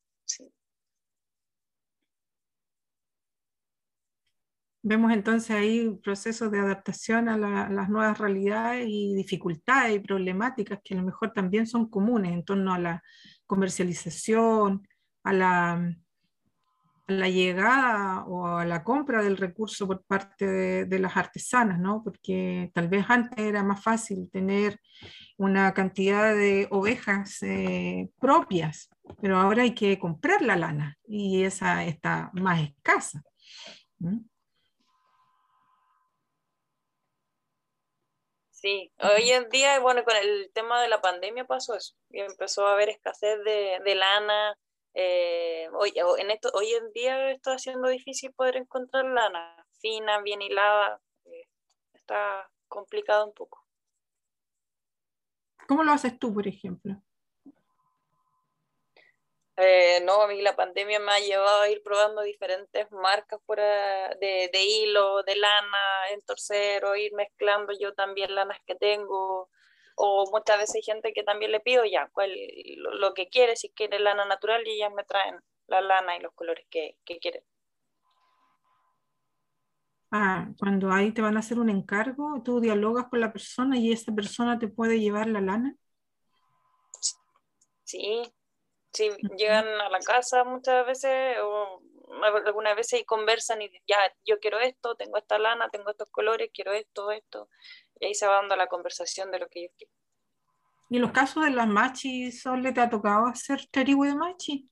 Vemos entonces ahí procesos de adaptación a, las nuevas realidades y dificultades y problemáticas que a lo mejor también son comunes en torno a la comercialización, a la, la llegada o a la compra del recurso por parte de, las artesanas, ¿no? Porque tal vez antes era más fácil tener una cantidad de ovejas eh, propias, pero ahora hay que comprar la lana y esa está más escasa. Sí, hoy en día, bueno, con el tema de la pandemia pasó eso, y empezó a haber escasez de, de lana, eh, hoy, en esto, hoy en día está siendo difícil poder encontrar lana fina, bien hilada. Eh, está complicado un poco. ¿Cómo lo haces tú, por ejemplo? Eh, no, a mí la pandemia me ha llevado a ir probando diferentes marcas de, de, hilo, de lana, en torcero, ir mezclando yo también lanas que tengo o muchas veces hay gente que también le pido ya cuál, lo, que quiere, si quiere lana natural y ellas me traen la lana y los colores que, que quieren. Ah, cuando ahí te van a hacer un encargo, tú dialogas con la persona y esa persona te puede llevar la lana. Sí, sí, llegan a la casa muchas veces o algunas veces y conversan y ya, yo quiero esto, tengo esta lana, tengo estos colores, quiero esto, esto. Y ahí se va dando la conversación de lo que yo quiero. ¿Y en los casos de las machis, Sole, te ha tocado hacer tarigüe de machi?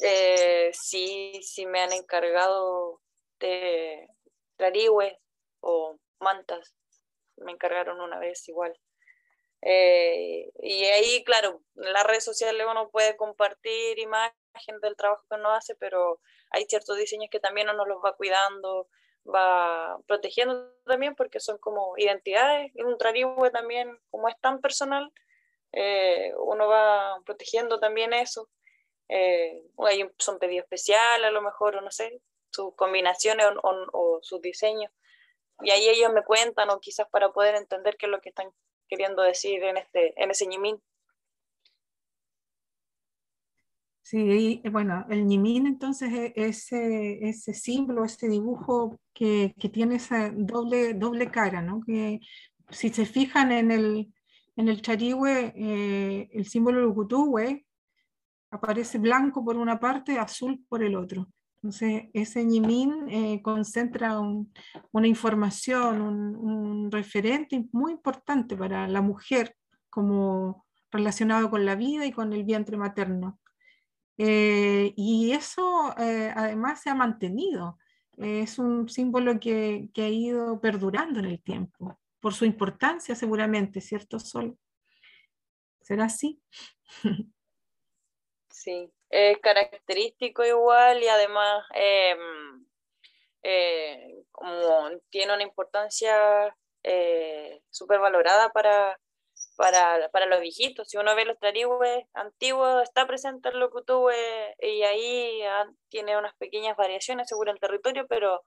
Eh, sí, sí me han encargado de tarigüe o mantas. Me encargaron una vez igual. Eh, y ahí, claro, en las redes sociales uno puede compartir imagen del trabajo que uno hace, pero hay ciertos diseños que también uno los va cuidando, va protegiendo también porque son como identidades, y un trarigüe también, como es tan personal, eh, uno va protegiendo también eso. Eh, hay son pedidos especiales, a lo mejor, o no sé, sus combinaciones o, sus diseños. Y ahí ellos me cuentan, o quizás para poder entender qué es lo que están queriendo decir en, este, en ese ñimín. Sí, bueno, el ñimín entonces es ese, símbolo, ese dibujo que, tiene esa doble, cara, ¿no? Que si se fijan en el, en el charigüe, eh, el símbolo del Ucutuhue aparece blanco por una parte, azul por el otro. Entonces, ese ñimín eh, concentra una información, un, referente muy importante para la mujer, como relacionado con la vida y con el vientre materno. Eh, y eso eh, además se ha mantenido. es un símbolo que, ha ido perdurando en el tiempo, por su importancia seguramente, ¿cierto, Sol? ¿Será así? Sí, es característico igual y además em, tiene una importancia súper valorada para, para, para, los viejitos. Si uno ve los trarigües antiguos, está presente el locutúe y ahí ah, tiene unas pequeñas variaciones según el territorio, pero,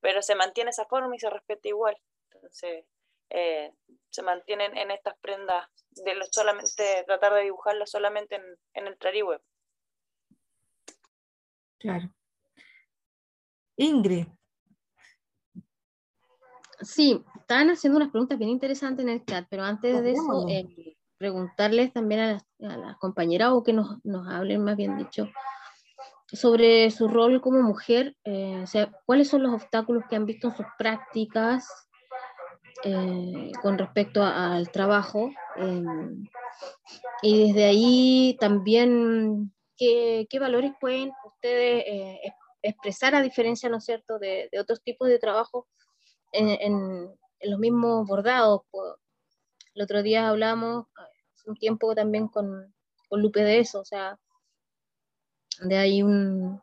pero se mantiene esa forma y se respeta igual. Entonces, eh, se mantienen en estas prendas de solamente tratar de dibujarlas solamente en, en el trarigüe. Claro. Ingrid. Sí, estaban haciendo unas preguntas bien interesantes en el chat, pero antes de eso, eh, preguntarles también a las, compañeras o que nos, nos, hablen, más bien dicho, sobre su rol como mujer, eh, o sea, cuáles son los obstáculos que han visto en sus prácticas eh, con respecto al trabajo. Em, y desde ahí también, ¿qué, qué valores pueden ustedes expresar a diferencia, ¿no es cierto?, de, de otros tipos de trabajo en, los mismos bordados. El otro día hablamos hace un tiempo también con, con Lupe de eso, o sea, de ahí un,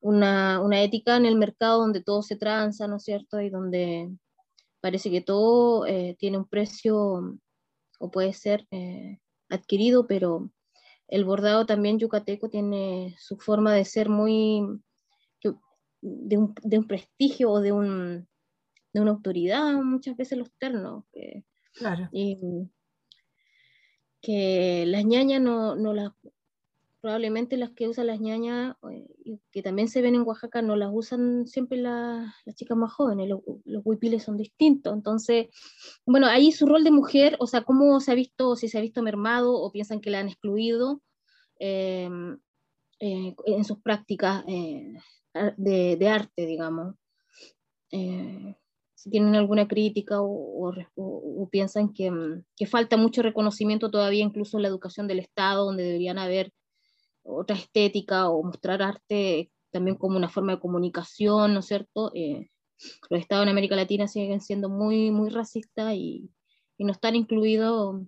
una, una, ética en el mercado donde todo se tranza, ¿no es cierto? Y donde parece que todo eh, tiene un precio o puede ser eh, adquirido, pero el bordado también yucateco tiene su forma de ser muy de un, de un prestigio o de un, de una autoridad, muchas veces los ternos. Que, claro. Y, que las ñañas no, no las, probablemente las que usan las ñañas, eh, que también se ven en Oaxaca, no las usan siempre las chicas más jóvenes, los, los huipiles son distintos. Entonces, bueno, ahí su rol de mujer, o sea, cómo se ha visto, si se ha visto mermado o piensan que la han excluido eh, eh, en sus prácticas de, de, arte, digamos si tienen alguna crítica o, piensan que, mm, que, falta mucho reconocimiento todavía incluso en la educación del Estado, donde deberían haber otra estética o mostrar arte también como una forma de comunicación, ¿no es cierto? Eh, los estados en América Latina siguen siendo muy, muy racistas y, no están incluidos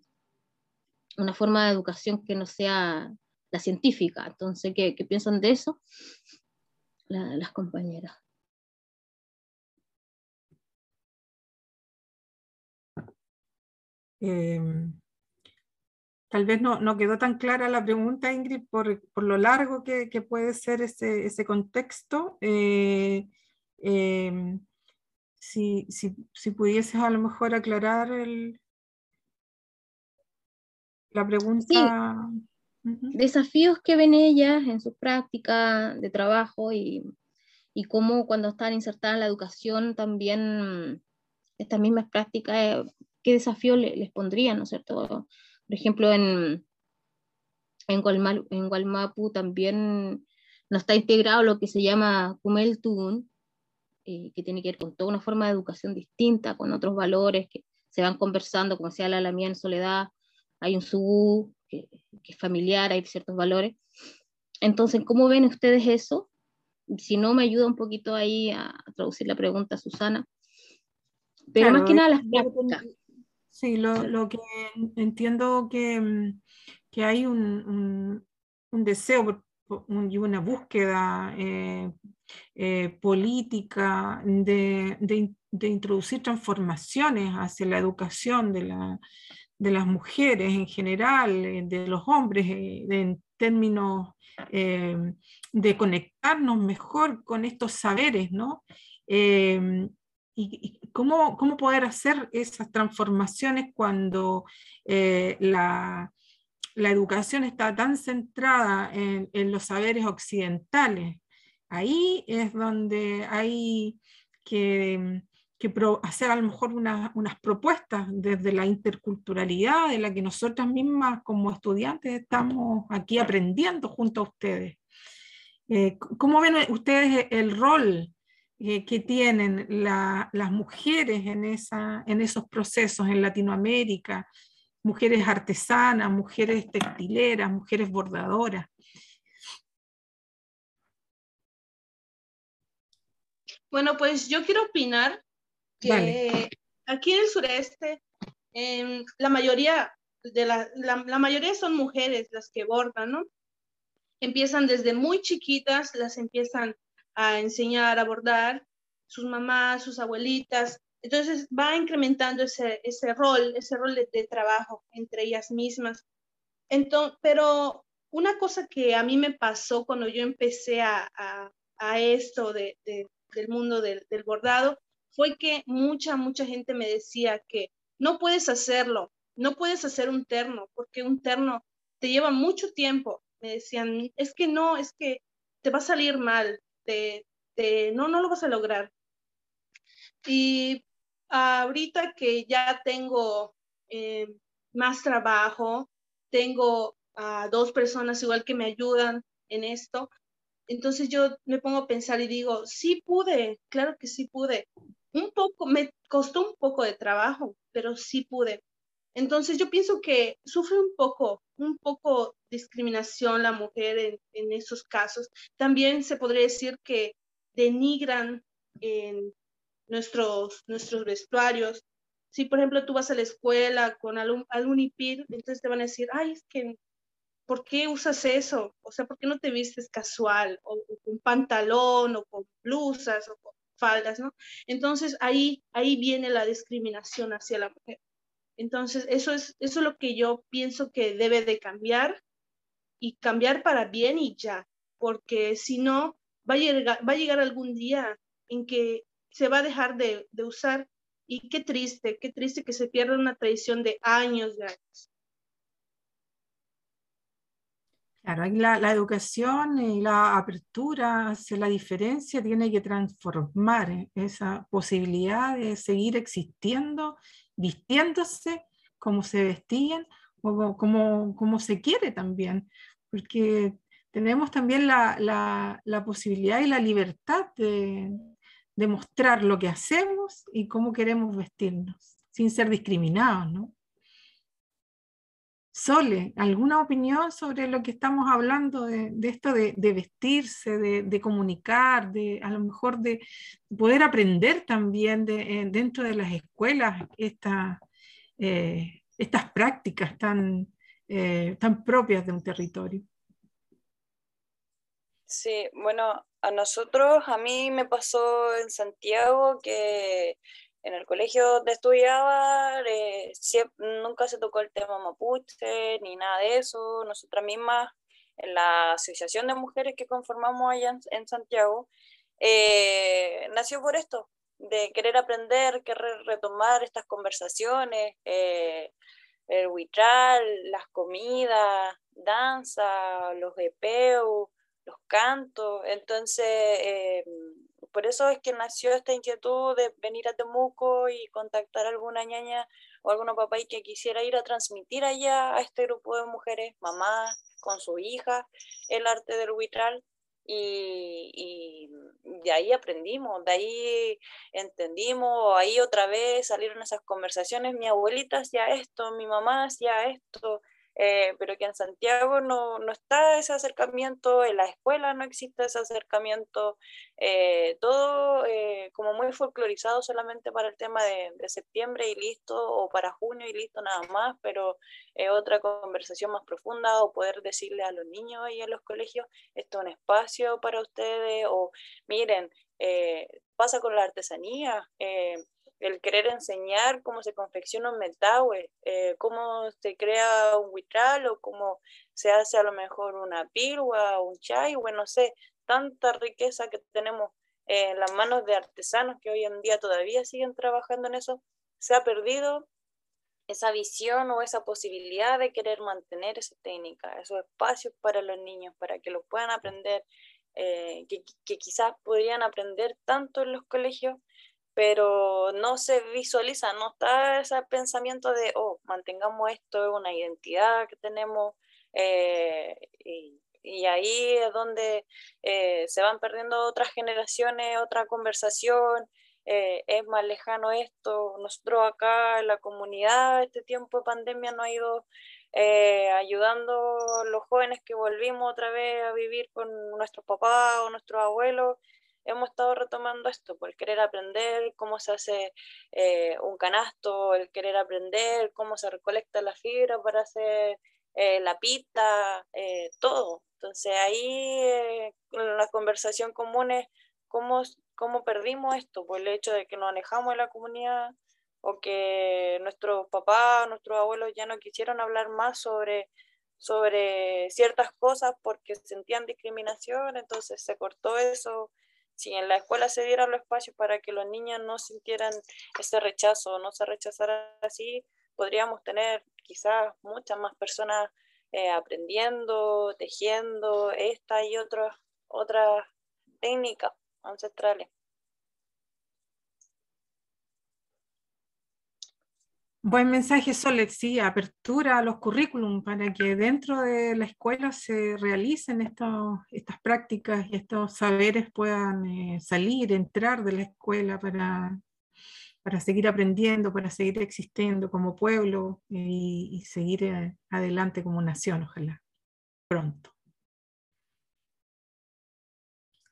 una forma de educación que no sea la científica. Entonces, ¿qué, qué piensan de eso? las compañeras. Em, tal vez no, no, quedó tan clara la pregunta, Ingrid, por, por lo largo que, que, puede ser ese, ese contexto. Eh, em, si, si, si, pudieses a lo mejor aclarar el, la pregunta. Desafíos que ven ellas en su práctica de trabajo y, y cómo cuando están insertadas en la educación también estas mismas prácticas eh, qué desafío les pondrían, ¿no es cierto? Por ejemplo, en, en, Gualmapu también no está integrado lo que se llama Kumel Tun, eh, que tiene que ver con toda una forma de educación distinta, con otros valores que se van conversando, como decía la, la mía en soledad, hay un subú que, es familiar, hay ciertos valores. Entonces, ¿cómo ven ustedes eso? Si no, me ayuda un poquito ahí a, traducir la pregunta, Susana. Pero más que nada las prácticas. Sí, lo, que entiendo que, mm, que hay un, un, deseo y una búsqueda eh, eh, política de, de, introducir transformaciones hacia la educación de, la, de las mujeres en general, eh, de los hombres, en términos de conectarnos mejor con estos saberes, ¿no? y, cómo, cómo, poder hacer esas transformaciones cuando eh, la, la, educación está tan centrada en, en, los saberes occidentales. Ahí es donde hay que, que hacer a lo mejor unas propuestas desde la interculturalidad de la que nosotras mismas como estudiantes estamos aquí aprendiendo junto a ustedes. Eh, ¿Cómo ven ustedes el rol eh, que tienen las mujeres en, esa, en esos procesos en Latinoamérica, mujeres artesanas, mujeres textileras, mujeres bordadoras. Bueno, pues yo quiero opinar que aquí en el sureste la mayoría de la, la, mayoría son mujeres las que bordan, ¿no? Empiezan desde muy chiquitas, las empiezan a enseñar a bordar sus mamás, sus abuelitas. Entonces va incrementando ese, ese rol, ese rol de, trabajo entre ellas mismas. Entonces, pero una cosa que a mí me pasó cuando yo empecé a, a, esto de, del mundo del, del bordado fue que mucha, mucha gente me decía que no puedes hacerlo, no puedes hacer un terno, porque un terno te lleva mucho tiempo. Me decían, es que no, es que te va a salir mal, te, no, no lo vas a lograr. Y ahorita que ya tengo eh, más trabajo, tengo a dos personas igual que me ayudan en esto, entonces yo me pongo a pensar y digo, sí pude, claro que sí pude. Un poco, me costó un poco de trabajo, pero sí pude. Entonces yo pienso que sufre un poco, un poco discriminación la mujer en, esos casos. También se podría decir que denigran en nuestros, nuestros vestuarios. Si, por ejemplo, tú vas a la escuela con algún, algún entonces te van a decir, ay, es que, ¿por qué usas eso? O sea, ¿por qué no te vistes casual o, con pantalón o con blusas o con faldas, ¿no? Entonces ahí, ahí viene la discriminación hacia la mujer. Entonces, eso es, eso es lo que yo pienso que debe de cambiar y cambiar para bien y ya, porque si no, va a llegar, va a llegar algún día en que se va a dejar de, de usar y qué triste, qué triste que se pierda una tradición de años de años. Claro, la, la, educación y la apertura hacia la diferencia tiene que transformar esa posibilidad de seguir existiendo vistiéndose como se vestían o como, como se quiere también, porque tenemos también la, la, la posibilidad y la libertad de, de, mostrar lo que hacemos y cómo queremos vestirnos, sin ser discriminados, ¿no? Sole, ¿alguna opinión sobre lo que estamos hablando de, esto de, vestirse, de, comunicar, de a lo mejor de poder aprender también de, dentro de las escuelas esta, eh, estas prácticas tan, eh, tan propias de un territorio? Sí, bueno, a nosotros, a mí me pasó en Santiago que en el colegio donde estudiaba eh, nunca se tocó el tema mapuche ni nada de eso. Nosotras mismas, en la asociación de mujeres que conformamos allá en, Santiago, eh, nació por esto, de querer aprender, querer retomar estas conversaciones, eh, el huitral, las comidas, danza, los GPU, los cantos. Entonces, por eso es que nació esta inquietud de venir a Temuco y contactar a alguna ñaña o alguna papá y que quisiera ir a transmitir allá a este grupo de mujeres, mamás con su hija, el arte del huitral. Y, de ahí aprendimos, de ahí entendimos, ahí otra vez salieron esas conversaciones, mi abuelita hacía esto, mi mamá hacía esto, eh, pero que en Santiago no, no, está ese acercamiento, en la escuela no existe ese acercamiento, eh, todo eh, como muy folclorizado solamente para el tema de, de, septiembre y listo, o para junio y listo nada más, pero otra conversación más profunda o poder decirle a los niños ahí en los colegios, esto es un espacio para ustedes, o miren, pasa con la artesanía el querer enseñar cómo se confecciona un metahue, eh, cómo se crea un huitral o cómo se hace a lo mejor una pilua, un chai, bueno, no sé, tanta riqueza que tenemos en las manos de artesanos que hoy en día todavía siguen trabajando en eso, se ha perdido esa visión o esa posibilidad de querer mantener esa técnica, esos espacios para los niños, para que lo puedan aprender, eh, que, que quizás podrían aprender tanto en los colegios pero no se visualiza, no está ese pensamiento de, oh, mantengamos esto, es una identidad que tenemos, eh, y, ahí es donde eh, se van perdiendo otras generaciones, otra conversación, eh, es más lejano esto. Nosotros acá en la comunidad, este tiempo de pandemia nos ha ido ayudando los jóvenes que volvimos otra vez a vivir con nuestros papás o nuestros abuelos hemos estado retomando esto, por el querer aprender cómo se hace eh, un canasto, el querer aprender cómo se recolecta la fibra para hacer eh, la pita, eh, todo. Entonces ahí en la conversación común es cómo cómo perdimos esto, por el hecho de que nos alejamos de la comunidad o que nuestros papás, nuestros abuelos ya no quisieron hablar más sobre, sobre ciertas cosas porque sentían discriminación, entonces se cortó eso. Si en la escuela se dieran los espacios para que los niños no sintieran ese rechazo, no se rechazaran así, podríamos tener quizás muchas más personas eh, aprendiendo, tejiendo esta y otras otras técnicas ancestrales. Buen mensaje, Solet, sí, apertura a los currículum para que dentro de la escuela se realicen estas prácticas y estos saberes puedan eh, salir, entrar de la escuela para, para seguir aprendiendo, para seguir existiendo como pueblo y, seguir eh, adelante como nación, ojalá, pronto.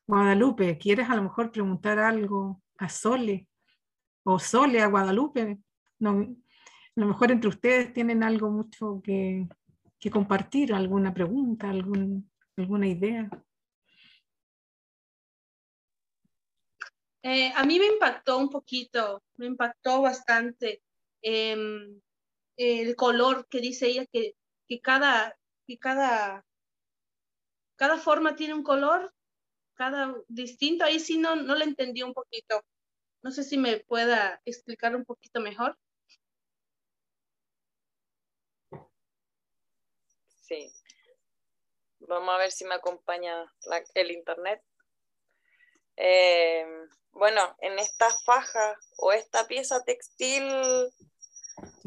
Guadalupe, ¿quieres a lo mejor preguntar algo a Sole? O Sole a Guadalupe. No, a lo mejor entre ustedes tienen algo mucho que, compartir, alguna pregunta, algún, alguna idea. Eh, a mí me impactó un poquito, me impactó bastante em, el color que dice ella que, cada, que cada, cada forma tiene un color, cada distinto. Ahí sí no, no le entendí un poquito. No sé si me pueda explicar un poquito mejor. Sí. Vamos a ver si me acompaña el internet. Eh, bueno, en esta faja o esta pieza textil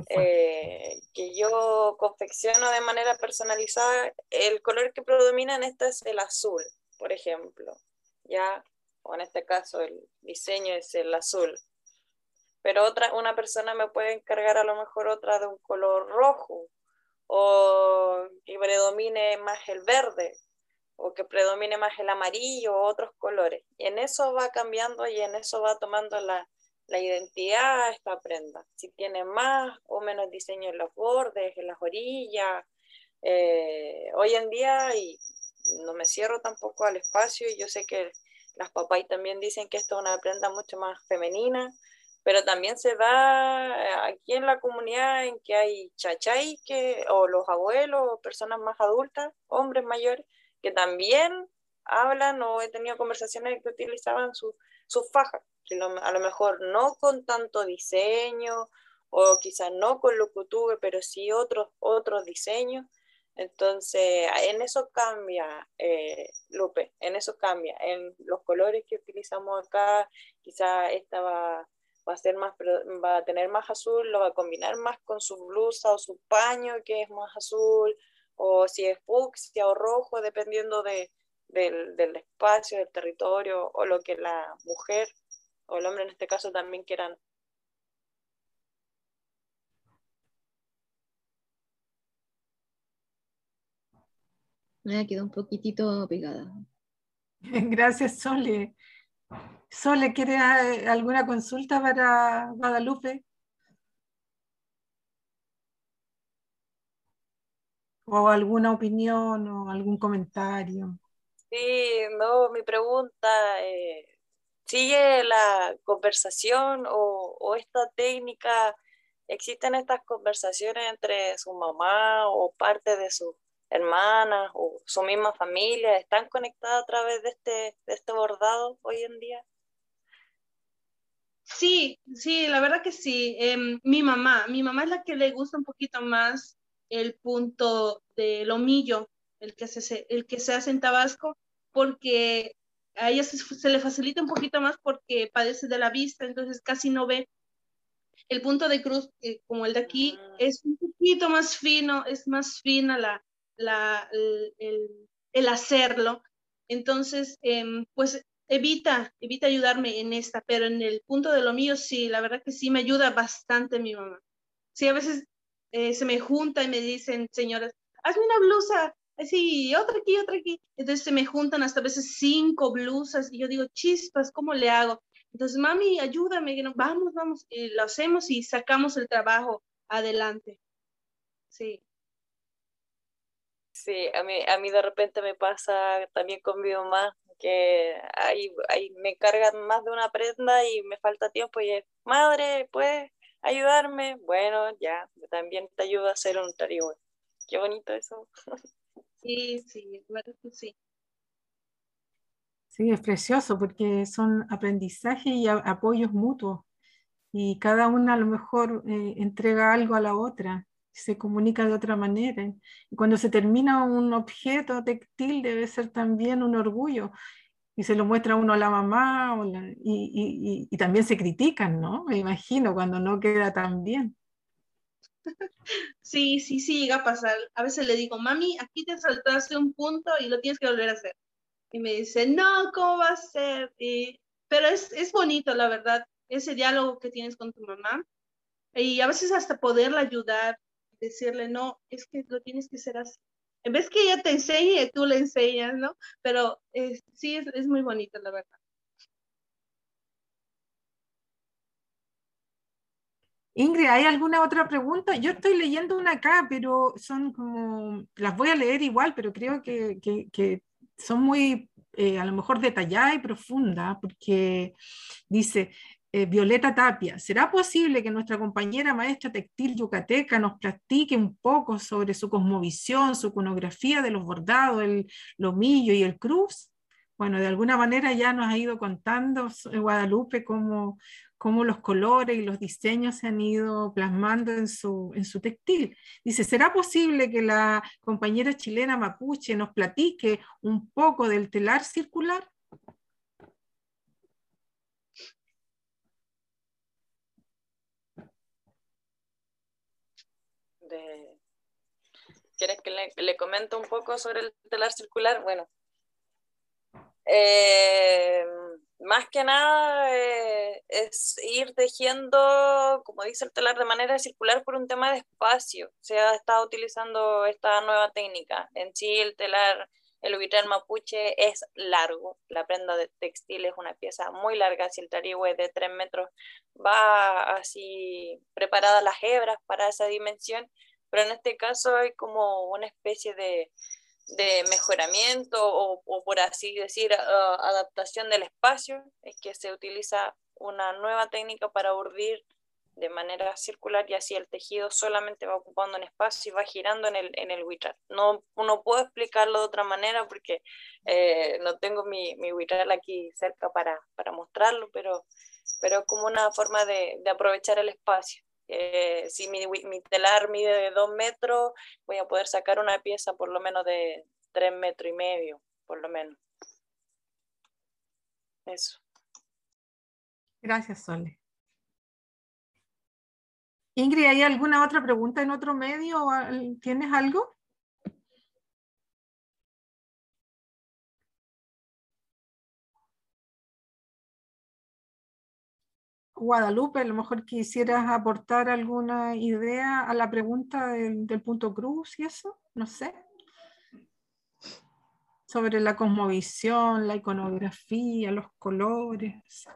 eh, que yo confecciono de manera personalizada, el color que predomina en esta es el azul, por ejemplo. Ya, o en este caso el diseño es el azul. Pero otra, una persona me puede encargar a lo mejor otra de un color rojo o que predomine más el verde o que predomine más el amarillo o otros colores. Y en eso va cambiando y en eso va tomando la, la identidad esta prenda. Si tiene más o menos diseño en los bordes, en las orillas. Eh, hoy en día, y no me cierro tampoco al espacio, y yo sé que las papás también dicen que esto es una prenda mucho más femenina, pero también se da aquí en la comunidad en que hay chachay que, o los abuelos personas más adultas, hombres mayores, que también hablan o he tenido conversaciones que utilizaban sus su fajas, a lo mejor no con tanto diseño o quizás no con lo que tuve, pero sí otros, otros diseños. Entonces, en eso cambia, eh, Lupe, en eso cambia. En los colores que utilizamos acá, quizás esta va a, ser más, va a tener más azul, lo va a combinar más con su blusa o su paño que es más azul, o si es fucsia o rojo, dependiendo de, del, del, espacio, del territorio, o lo que la mujer o el hombre en este caso también quieran. Me ha quedado un poquitito pegada. Gracias, Sole. Sole, ¿quiere eh, alguna consulta para Guadalupe? ¿O alguna opinión o algún comentario? Sí, no, mi pregunta, eh, ¿sigue la conversación o, esta técnica? ¿Existen estas conversaciones entre su mamá o parte de sus hermanas o su misma familia? ¿Están conectadas a través de este, de este bordado hoy en día? Sí, sí, la verdad que sí. Em, mi mamá, mi mamá es la que le gusta un poquito más el punto del omillo, el que se, el que se hace en Tabasco, porque a ella se, le facilita un poquito más porque padece de la vista, entonces casi no ve. El punto de cruz, eh, como el de aquí, ah. es un poquito más fino, es más fina la, el, hacerlo. Entonces, em, pues evita, evita ayudarme en esta, pero en el punto de lo mío sí, la verdad que sí me ayuda bastante mi mamá. Sí, a veces eh, se me junta y me dicen, señoras, hazme una blusa, así, otra aquí, otra aquí. Entonces se me juntan hasta a veces cinco blusas y yo digo, chispas, ¿cómo le hago? Entonces, mami, ayúdame, vamos, vamos, y lo hacemos y sacamos el trabajo adelante. Sí. Sí, a mí, a mí de repente me pasa también con mi mamá que ahí, ahí me cargan más de una prenda y me falta tiempo y es, madre, ¿puedes ayudarme? Bueno, ya, también te ayudo a hacer un tarigo. Qué bonito eso. Sí, sí, claro que sí. Sí, es precioso porque son aprendizajes y apoyos mutuos y cada una a lo mejor eh, entrega algo a la otra, se comunica de otra manera. Y cuando se termina un objeto textil debe ser también un orgullo y se lo muestra uno a la mamá y, y, también se critican, ¿no? Me imagino cuando no queda tan bien. Sí, sí, sí, llega a pasar. A veces le digo, mami, aquí te saltaste un punto y lo tienes que volver a hacer. Y me dice, no, ¿cómo va a ser? pero es, es bonito, la verdad, ese diálogo que tienes con tu mamá. Y a veces hasta poderla ayudar, decirle, no, es que lo tienes que hacer así. En vez que ella te enseñe, tú le enseñas, ¿no? Pero sí, es, es muy bonito, la verdad. Ingrid, ¿hay alguna otra pregunta? Yo estoy leyendo una acá, pero son como, las voy a leer igual, pero creo que, que, son muy, eh, a lo mejor detalladas y profundas, porque dice, eh, Violeta Tapia, ¿será posible que nuestra compañera maestra textil yucateca nos platique un poco sobre su cosmovisión, su iconografía de los bordados, el lomillo y el cruz? Bueno, de alguna manera ya nos ha ido contando Guadalupe cómo, cómo los colores y los diseños se han ido plasmando en su, en su textil. Dice, ¿será posible que la compañera chilena mapuche nos platique un poco del telar circular? ¿Quieres que le, comente un poco sobre el telar circular? Bueno, eh, más que nada eh, es ir tejiendo, como dice el telar, de manera circular por un tema de espacio. Se ha estado utilizando esta nueva técnica. En sí, el telar, el ubitral mapuche es largo. La prenda de textil es una pieza muy larga. Si el tarigüe de 3 metros va así preparada las hebras para esa dimensión, pero en este caso hay como una especie de de mejoramiento o, por así decir, adaptación del espacio, es que se utiliza una nueva técnica para urdir de manera circular y así el tejido solamente va ocupando un espacio y va girando en el, en el No, no puedo explicarlo de otra manera porque eh, no tengo mi, mi aquí cerca para, para mostrarlo, pero, pero como una forma de, de aprovechar el espacio. Eh, si mi, mi, telar mide de dos metros, voy a poder sacar una pieza por lo menos de tres metros y medio, por lo menos. Eso. Gracias, Sole. Ingrid, ¿hay alguna otra pregunta en otro medio? ¿Tienes algo? Guadalupe, a lo mejor quisieras aportar alguna idea a la pregunta del, punto cruz y eso, no sé. Sobre la cosmovisión, la iconografía, los colores.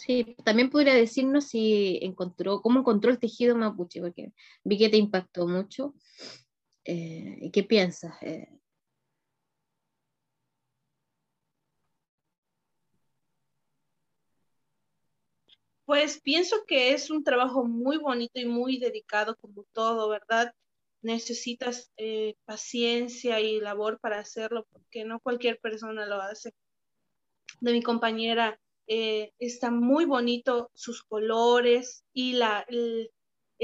Sí, también podría decirnos si encontró, cómo encontró el tejido mapuche, porque vi que te impactó mucho. Eh, ¿Qué piensas? Eh, Pues pienso que es un trabajo muy bonito y muy dedicado como todo, ¿verdad? Necesitas eh, paciencia y labor para hacerlo porque no cualquier persona lo hace. De mi compañera eh, está muy bonito sus colores y la, el,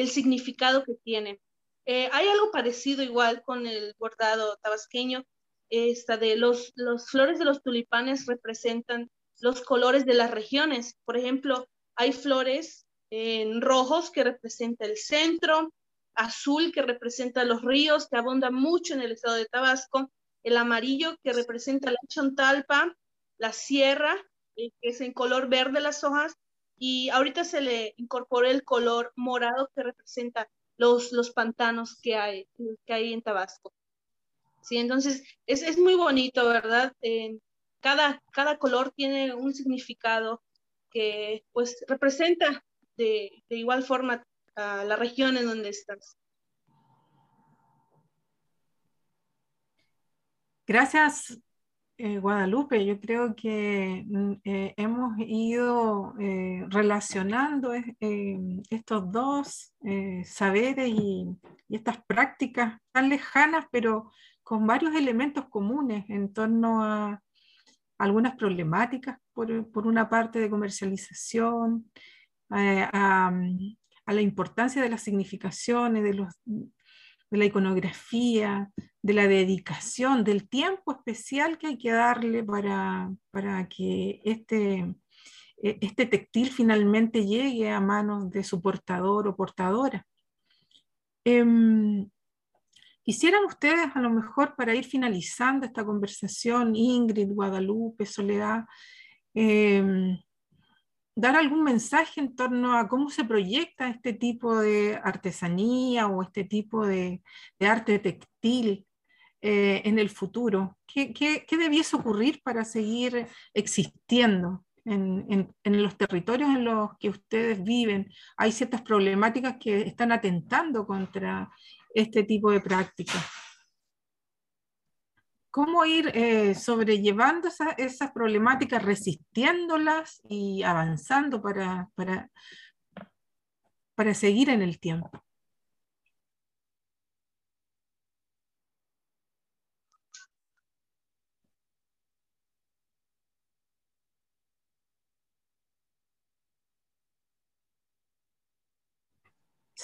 significado que tiene. Eh, hay algo parecido igual con el bordado tabasqueño, esta de los, los flores de los tulipanes representan los colores de las regiones. Por ejemplo, hay flores en rojos que representa el centro, azul que representa los ríos que abundan mucho en el estado de Tabasco, el amarillo que representa la chontalpa, la sierra, eh, que es en color verde las hojas, y ahorita se le incorpora el color morado que representa los, los pantanos que hay, que hay en Tabasco. Sí, entonces es, es muy bonito, ¿verdad? Cada, cada color tiene un significado que pues representa de, de igual forma a la región en donde estás. Gracias, eh, Guadalupe. Yo creo que mm, eh, hemos ido relacionando estos dos saberes y, estas prácticas tan lejanas, pero con varios elementos comunes en torno a algunas problemáticas, por, una parte de comercialización, a, la importancia de las significaciones, de, los, de la iconografía, de la dedicación, del tiempo especial que hay que darle para, para que este, e, este textil finalmente llegue a manos de su portador o portadora. Em, ¿Quisieran ustedes, a lo mejor, para ir finalizando esta conversación, Ingrid, Guadalupe, Soledad, em, dar algún mensaje en torno a cómo se proyecta este tipo de artesanía o este tipo de, arte textil eh, en el futuro? ¿Qué, debiese ocurrir para seguir existiendo en, los territorios en los que ustedes viven? Hay ciertas problemáticas que están atentando contra este tipo de prácticas cómo ir eh, sobrellevando esas problemáticas, resistiéndolas y avanzando para, para, para seguir en el tiempo.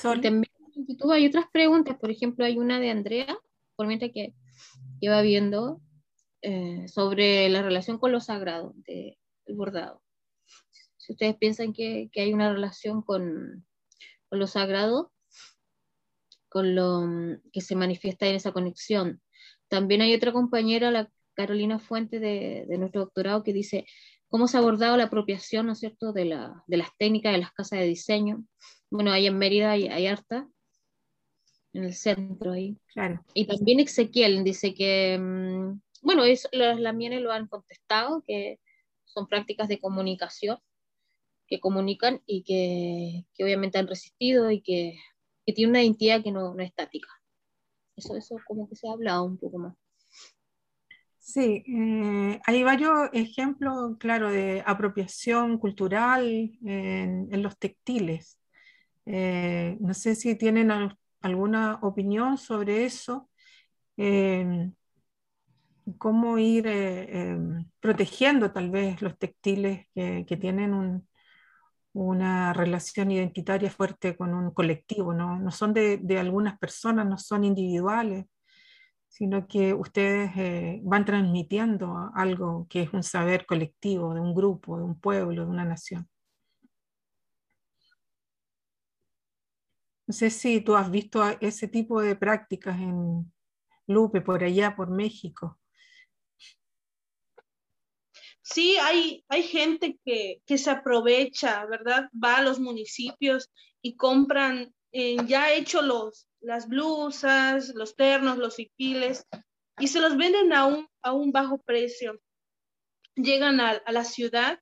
También en YouTube hay otras preguntas, por ejemplo, hay una de Andrea, por mientras que iba viendo eh, sobre la relación con lo sagrado del bordado. Si ustedes piensan que, que hay una relación con, con, lo sagrado, con lo que se manifiesta en esa conexión. También hay otra compañera, la Carolina Fuente de, de nuestro doctorado, que dice cómo se ha abordado la apropiación, ¿no es cierto?, de, la, de las técnicas de las casas de diseño. Bueno, ahí en Mérida hay, hay harta, en el centro ahí. Claro. Y también Ezequiel dice que, mm, bueno, eso, los lamienes lo han contestado, que son prácticas de comunicación, que comunican y que, que obviamente han resistido y que, que tiene una identidad que no, no, es estática. Eso, eso como que se ha hablado un poco más. Sí, eh, hay varios ejemplos, claro, de apropiación cultural en, en los textiles. Eh, no sé si tienen alguna opinión sobre eso, em, cómo ir eh, em, protegiendo tal vez los textiles que, tienen una relación identitaria fuerte con un colectivo, no, son de, algunas personas, no son individuales, sino que ustedes eh, van transmitiendo algo que es un saber colectivo de un grupo, de un pueblo, de una nación. No sé si tú has visto ese tipo de prácticas en Lupe, por allá, por México. Sí, hay, hay gente que, se aprovecha, ¿verdad? Va a los municipios y compran eh, ya hecho los, las blusas, los ternos, los siquiles, y se los venden a un, a un bajo precio. Llegan a, a la ciudad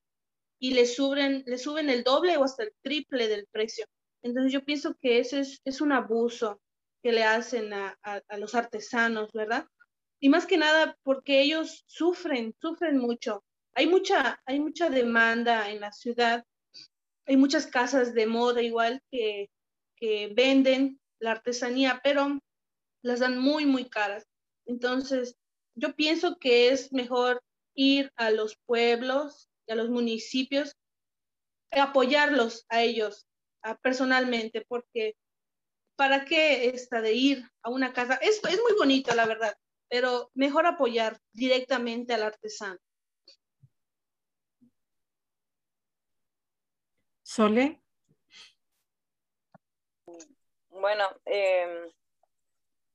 y le suben, le suben el doble o hasta el triple del precio. Entonces yo pienso que ese es, un abuso que le hacen a, los artesanos, ¿verdad? Y más que nada porque ellos sufren, sufren mucho. Hay mucha, hay mucha demanda en la ciudad, hay muchas casas de moda igual que, que venden la artesanía, pero las dan muy, muy caras. Entonces, yo pienso que es mejor ir a los pueblos a los municipios, apoyarlos a ellos, personalmente, porque ¿para qué esta de ir a una casa? Es, es muy bonito, la verdad, pero mejor apoyar directamente al artesano. Sole. Bueno, eh,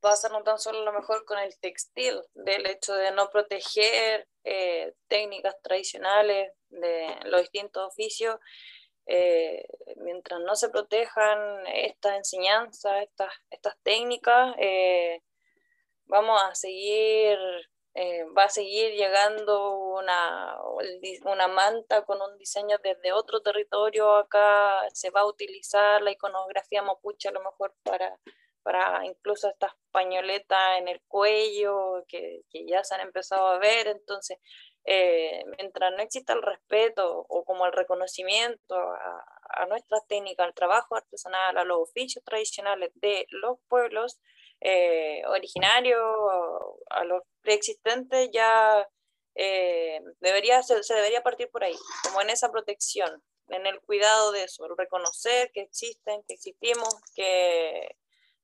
pasa no tan solo lo mejor con el textil, del hecho de no proteger eh, técnicas tradicionales de los distintos oficios, eh, mientras no se protejan estas enseñanzas, estas, estas técnicas, eh, vamos a seguir, eh, va a seguir llegando una, una manta con un diseño desde otro territorio acá, se va a utilizar la iconografía mapuche a lo mejor para, para incluso estas pañoletas en el cuello que, que ya se han empezado a ver. Entonces, eh, mientras no exista el respeto o como el reconocimiento a, a nuestra técnica, al trabajo artesanal, a los oficios tradicionales de los pueblos eh, originarios, a los preexistentes, ya eh, debería, se, debería partir por ahí, como en esa protección, en el cuidado de eso, el reconocer que existen, que existimos, que,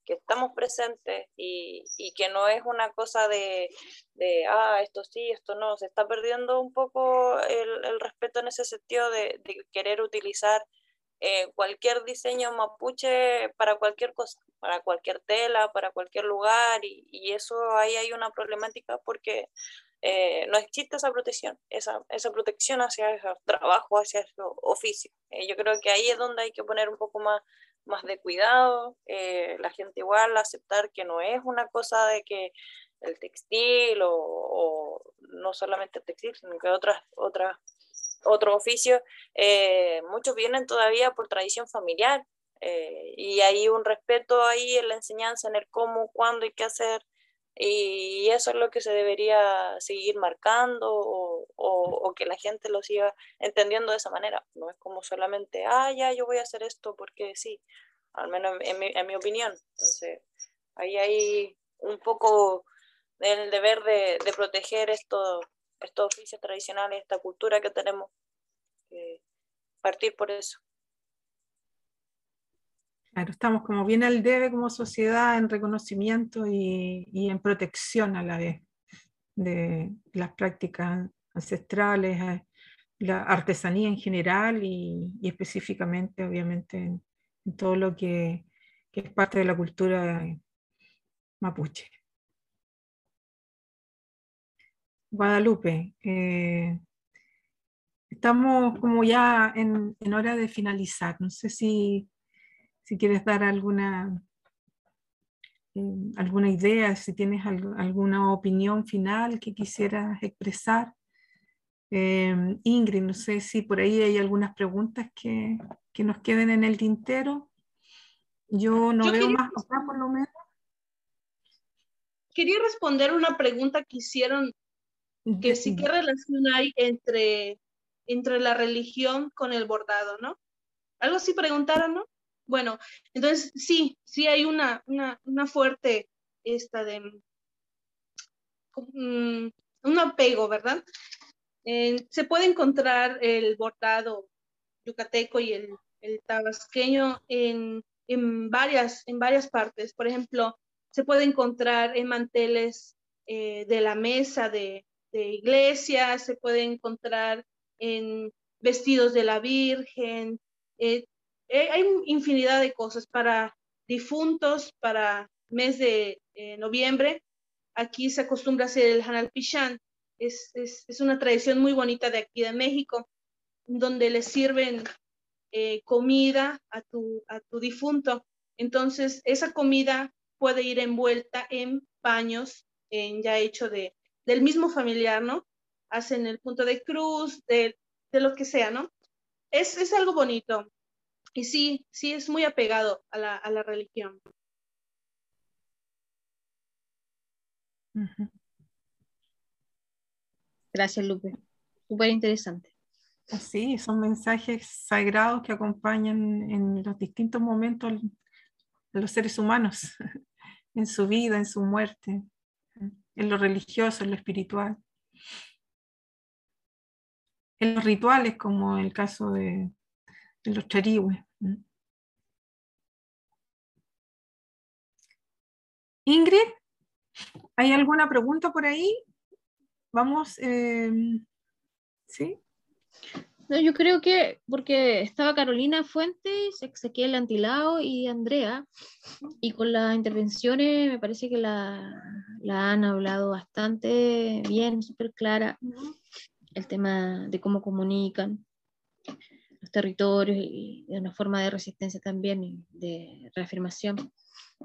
que estamos presentes y, y, que no es una cosa de, de, ah, esto sí, esto no, se está perdiendo un poco el, el respeto en ese sentido de, de querer utilizar eh, cualquier diseño mapuche para cualquier cosa, para cualquier tela, para cualquier lugar y, y eso ahí hay una problemática porque eh, no existe esa protección, esa, esa protección hacia ese trabajo, hacia ese oficio. Eh, yo creo que ahí es donde hay que poner un poco más más de cuidado, eh, la gente igual aceptar que no es una cosa de que el textil o, no solamente el textil, sino que otras, otras, otros oficios, eh, muchos vienen todavía por tradición familiar eh, y hay un respeto ahí en la enseñanza, en el cómo, cuándo y qué hacer y eso es lo que se debería seguir marcando o, que la gente lo siga entendiendo de esa manera. No es como solamente, ah, ya, yo voy a hacer esto porque sí, al menos en mi, opinión. Entonces, ahí hay un poco el deber de, proteger estos, estos oficios tradicionales, esta cultura que tenemos, partir por eso. Claro, estamos como bien al debe como sociedad en reconocimiento y, y en protección a la vez de las prácticas ancestrales, eh, la artesanía en general y, específicamente, obviamente, en, todo lo que, que, es parte de la cultura mapuche. Guadalupe, eh, estamos como ya en, en hora de finalizar. No sé si si quieres dar alguna, eh, alguna idea, si tienes alguna opinión final que quisieras expresar. Eh, Ingrid, no sé si por ahí hay algunas preguntas que, que nos queden en el tintero. Yo no veo más acá, por lo menos. Quería responder una pregunta que hicieron, que sí qué relación hay entre, entre la religión con el bordado, ¿no? Algo así preguntaron, ¿no? Bueno, entonces sí, sí hay una, una, fuerte esta de mm, un apego, ¿verdad? se puede encontrar el bordado yucateco y el, tabasqueño en, varias, en varias partes. Por ejemplo, se puede encontrar en manteles eh, de la mesa de, de iglesia, se puede encontrar en vestidos de la Virgen, eh, eh, hay infinidad de cosas para difuntos, para mes de eh, noviembre. Aquí se acostumbra a hacer el Hanal Pichán. Es, es, es, una tradición muy bonita de aquí de México, donde le sirven eh, comida a tu, a tu difunto. Entonces, esa comida puede ir envuelta en paños, en ya hecho de, del mismo familiar, ¿no? Hacen el punto de cruz, de, de lo que sea, ¿no? Es, es algo bonito. Y sí, sí es muy apegado a la, a la religión. Gracias, Lupe. Súper interesante. Sí, son mensajes sagrados que acompañan en los distintos momentos a los seres humanos, en su vida, en su muerte, en lo religioso, en lo espiritual, en los rituales, como el caso de, en los charihues. Ingrid, ¿hay alguna pregunta por ahí? Vamos, em, ¿sí? No, yo creo que porque estaba Carolina Fuentes, Ezequiel Antilao y Andrea, y con las intervenciones me parece que la, la han hablado bastante bien, súper clara, el tema de cómo comunican los territorios y de una forma de resistencia también de reafirmación.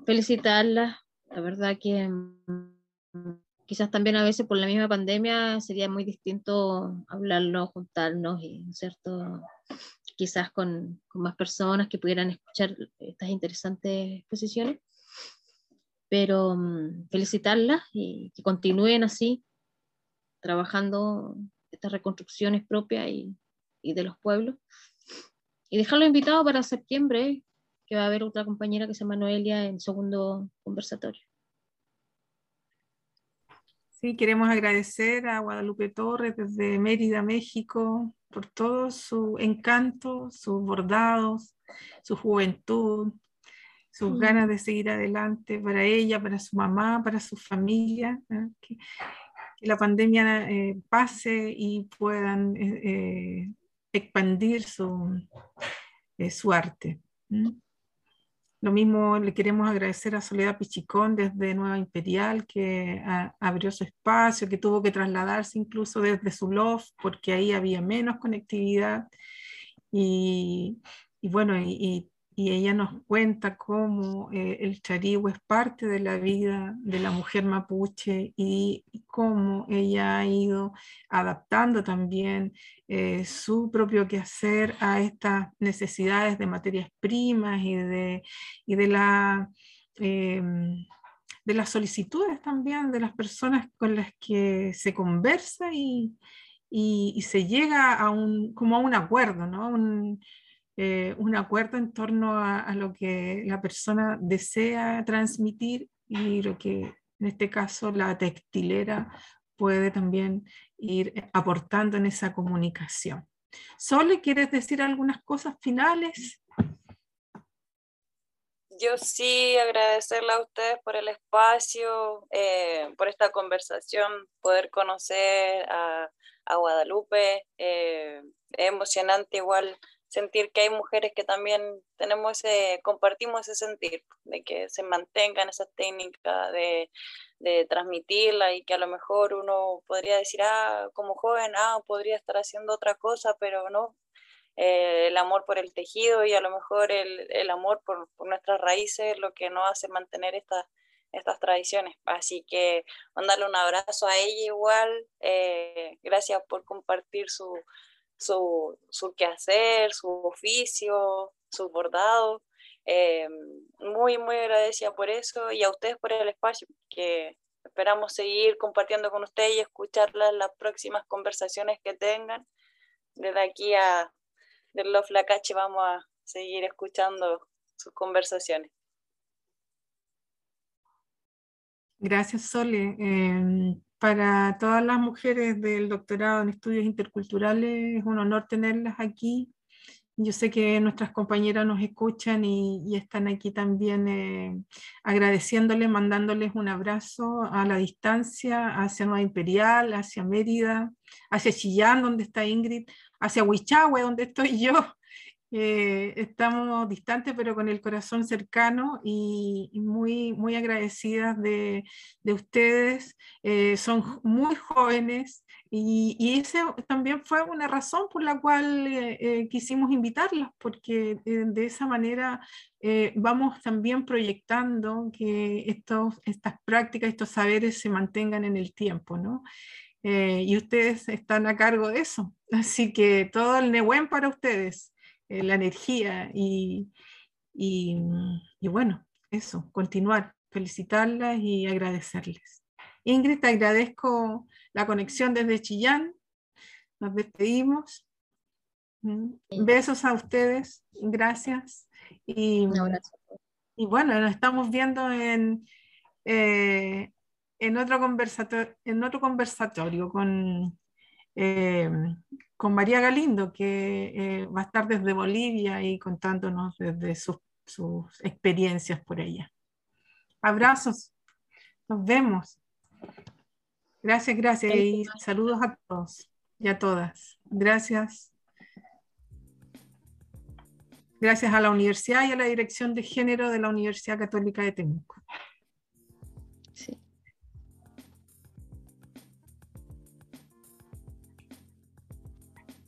Felicitarlas, la verdad que mm, quizás también a veces por la misma pandemia sería muy distinto hablarnos, juntarnos y, ¿cierto? Quizás con, con más personas que pudieran escuchar estas interesantes exposiciones. pero mm, felicitarlas y que continúen así, trabajando estas reconstrucciones propias y, y de los pueblos. Y dejarlo invitado para septiembre, que va a haber otra compañera que se llama Noelia en segundo conversatorio. Sí, queremos agradecer a Guadalupe Torres desde Mérida, México, por todo su encanto, sus bordados, su juventud, sus mm. ganas de seguir adelante para ella, para su mamá, para su familia, ¿eh? que, la pandemia eh, pase y puedan eh, expandir su, su arte. Lo mismo le queremos agradecer a Soledad Pichicón desde Nueva Imperial, que abrió su espacio, que tuvo que trasladarse incluso desde su loft, porque ahí había menos conectividad. Y, bueno, y ella nos cuenta cómo eh, el charigüe es parte de la vida de la mujer mapuche y, cómo ella ha ido adaptando también eh, su propio quehacer a estas necesidades de materias primas y de, y de, la, em, de las solicitudes también de las personas con las que se conversa y, y, se llega a un, como a un acuerdo, ¿no? Eh, un acuerdo en torno a, lo que la persona desea transmitir y lo que en este caso la textilera puede también ir aportando en esa comunicación. Sole, ¿quieres decir algunas cosas finales? Yo sí agradecerle a ustedes por el espacio, eh, por esta conversación, poder conocer a, Guadalupe. Eh, es emocionante igual sentir que hay mujeres que también tenemos ese, compartimos ese sentir, de que se mantengan esas técnicas de, de transmitirla y que a lo mejor uno podría decir, ah, como joven, ah, podría estar haciendo otra cosa, pero no, eh, el amor por el tejido y a lo mejor el, el amor por, por, nuestras raíces es lo que nos hace mantener estas, estas tradiciones. Así que mandarle un abrazo a ella igual, eh, gracias por compartir su, su, su quehacer, su oficio, su bordado. Eh, muy, muy agradecida por eso y a ustedes por el espacio, que esperamos seguir compartiendo con ustedes y escucharlas las próximas conversaciones que tengan. Desde aquí a del Love Lacache vamos a seguir escuchando sus conversaciones. Gracias, Sole. Em, para todas las mujeres del doctorado en estudios interculturales es un honor tenerlas aquí. Yo sé que nuestras compañeras nos escuchan y, están aquí también eh, agradeciéndoles, mandándoles un abrazo a la distancia hacia Nueva Imperial, hacia Mérida, hacia Chillán, donde está Ingrid, hacia Huichahue, donde estoy yo, eh, estamos distantes, pero con el corazón cercano y, muy, muy agradecidas de, de ustedes. Eh, son muy jóvenes y, y esa también fue una razón por la cual eh, quisimos invitarlas, porque de esa manera vamos también proyectando que estos, estas prácticas, estos saberes se mantengan en el tiempo, ¿no? y ustedes están a cargo de eso. Así que todo el Nehuen para ustedes. Eh, la energía y, y, bueno, eso, continuar, felicitarlas y agradecerles. Ingrid, te agradezco la conexión desde Chillán. Nos despedimos. Mm, besos a ustedes, gracias. Y, y bueno, nos estamos viendo en, eh, en, otro, conversator en otro conversatorio con, eh, con María Galindo, que eh, va a estar desde Bolivia y contándonos desde sus, experiencias por allá. Abrazos, nos vemos. Gracias, gracias y saludos a todos y a todas. Gracias. Gracias a la universidad y a la Dirección de Género de la Universidad Católica de Temuco.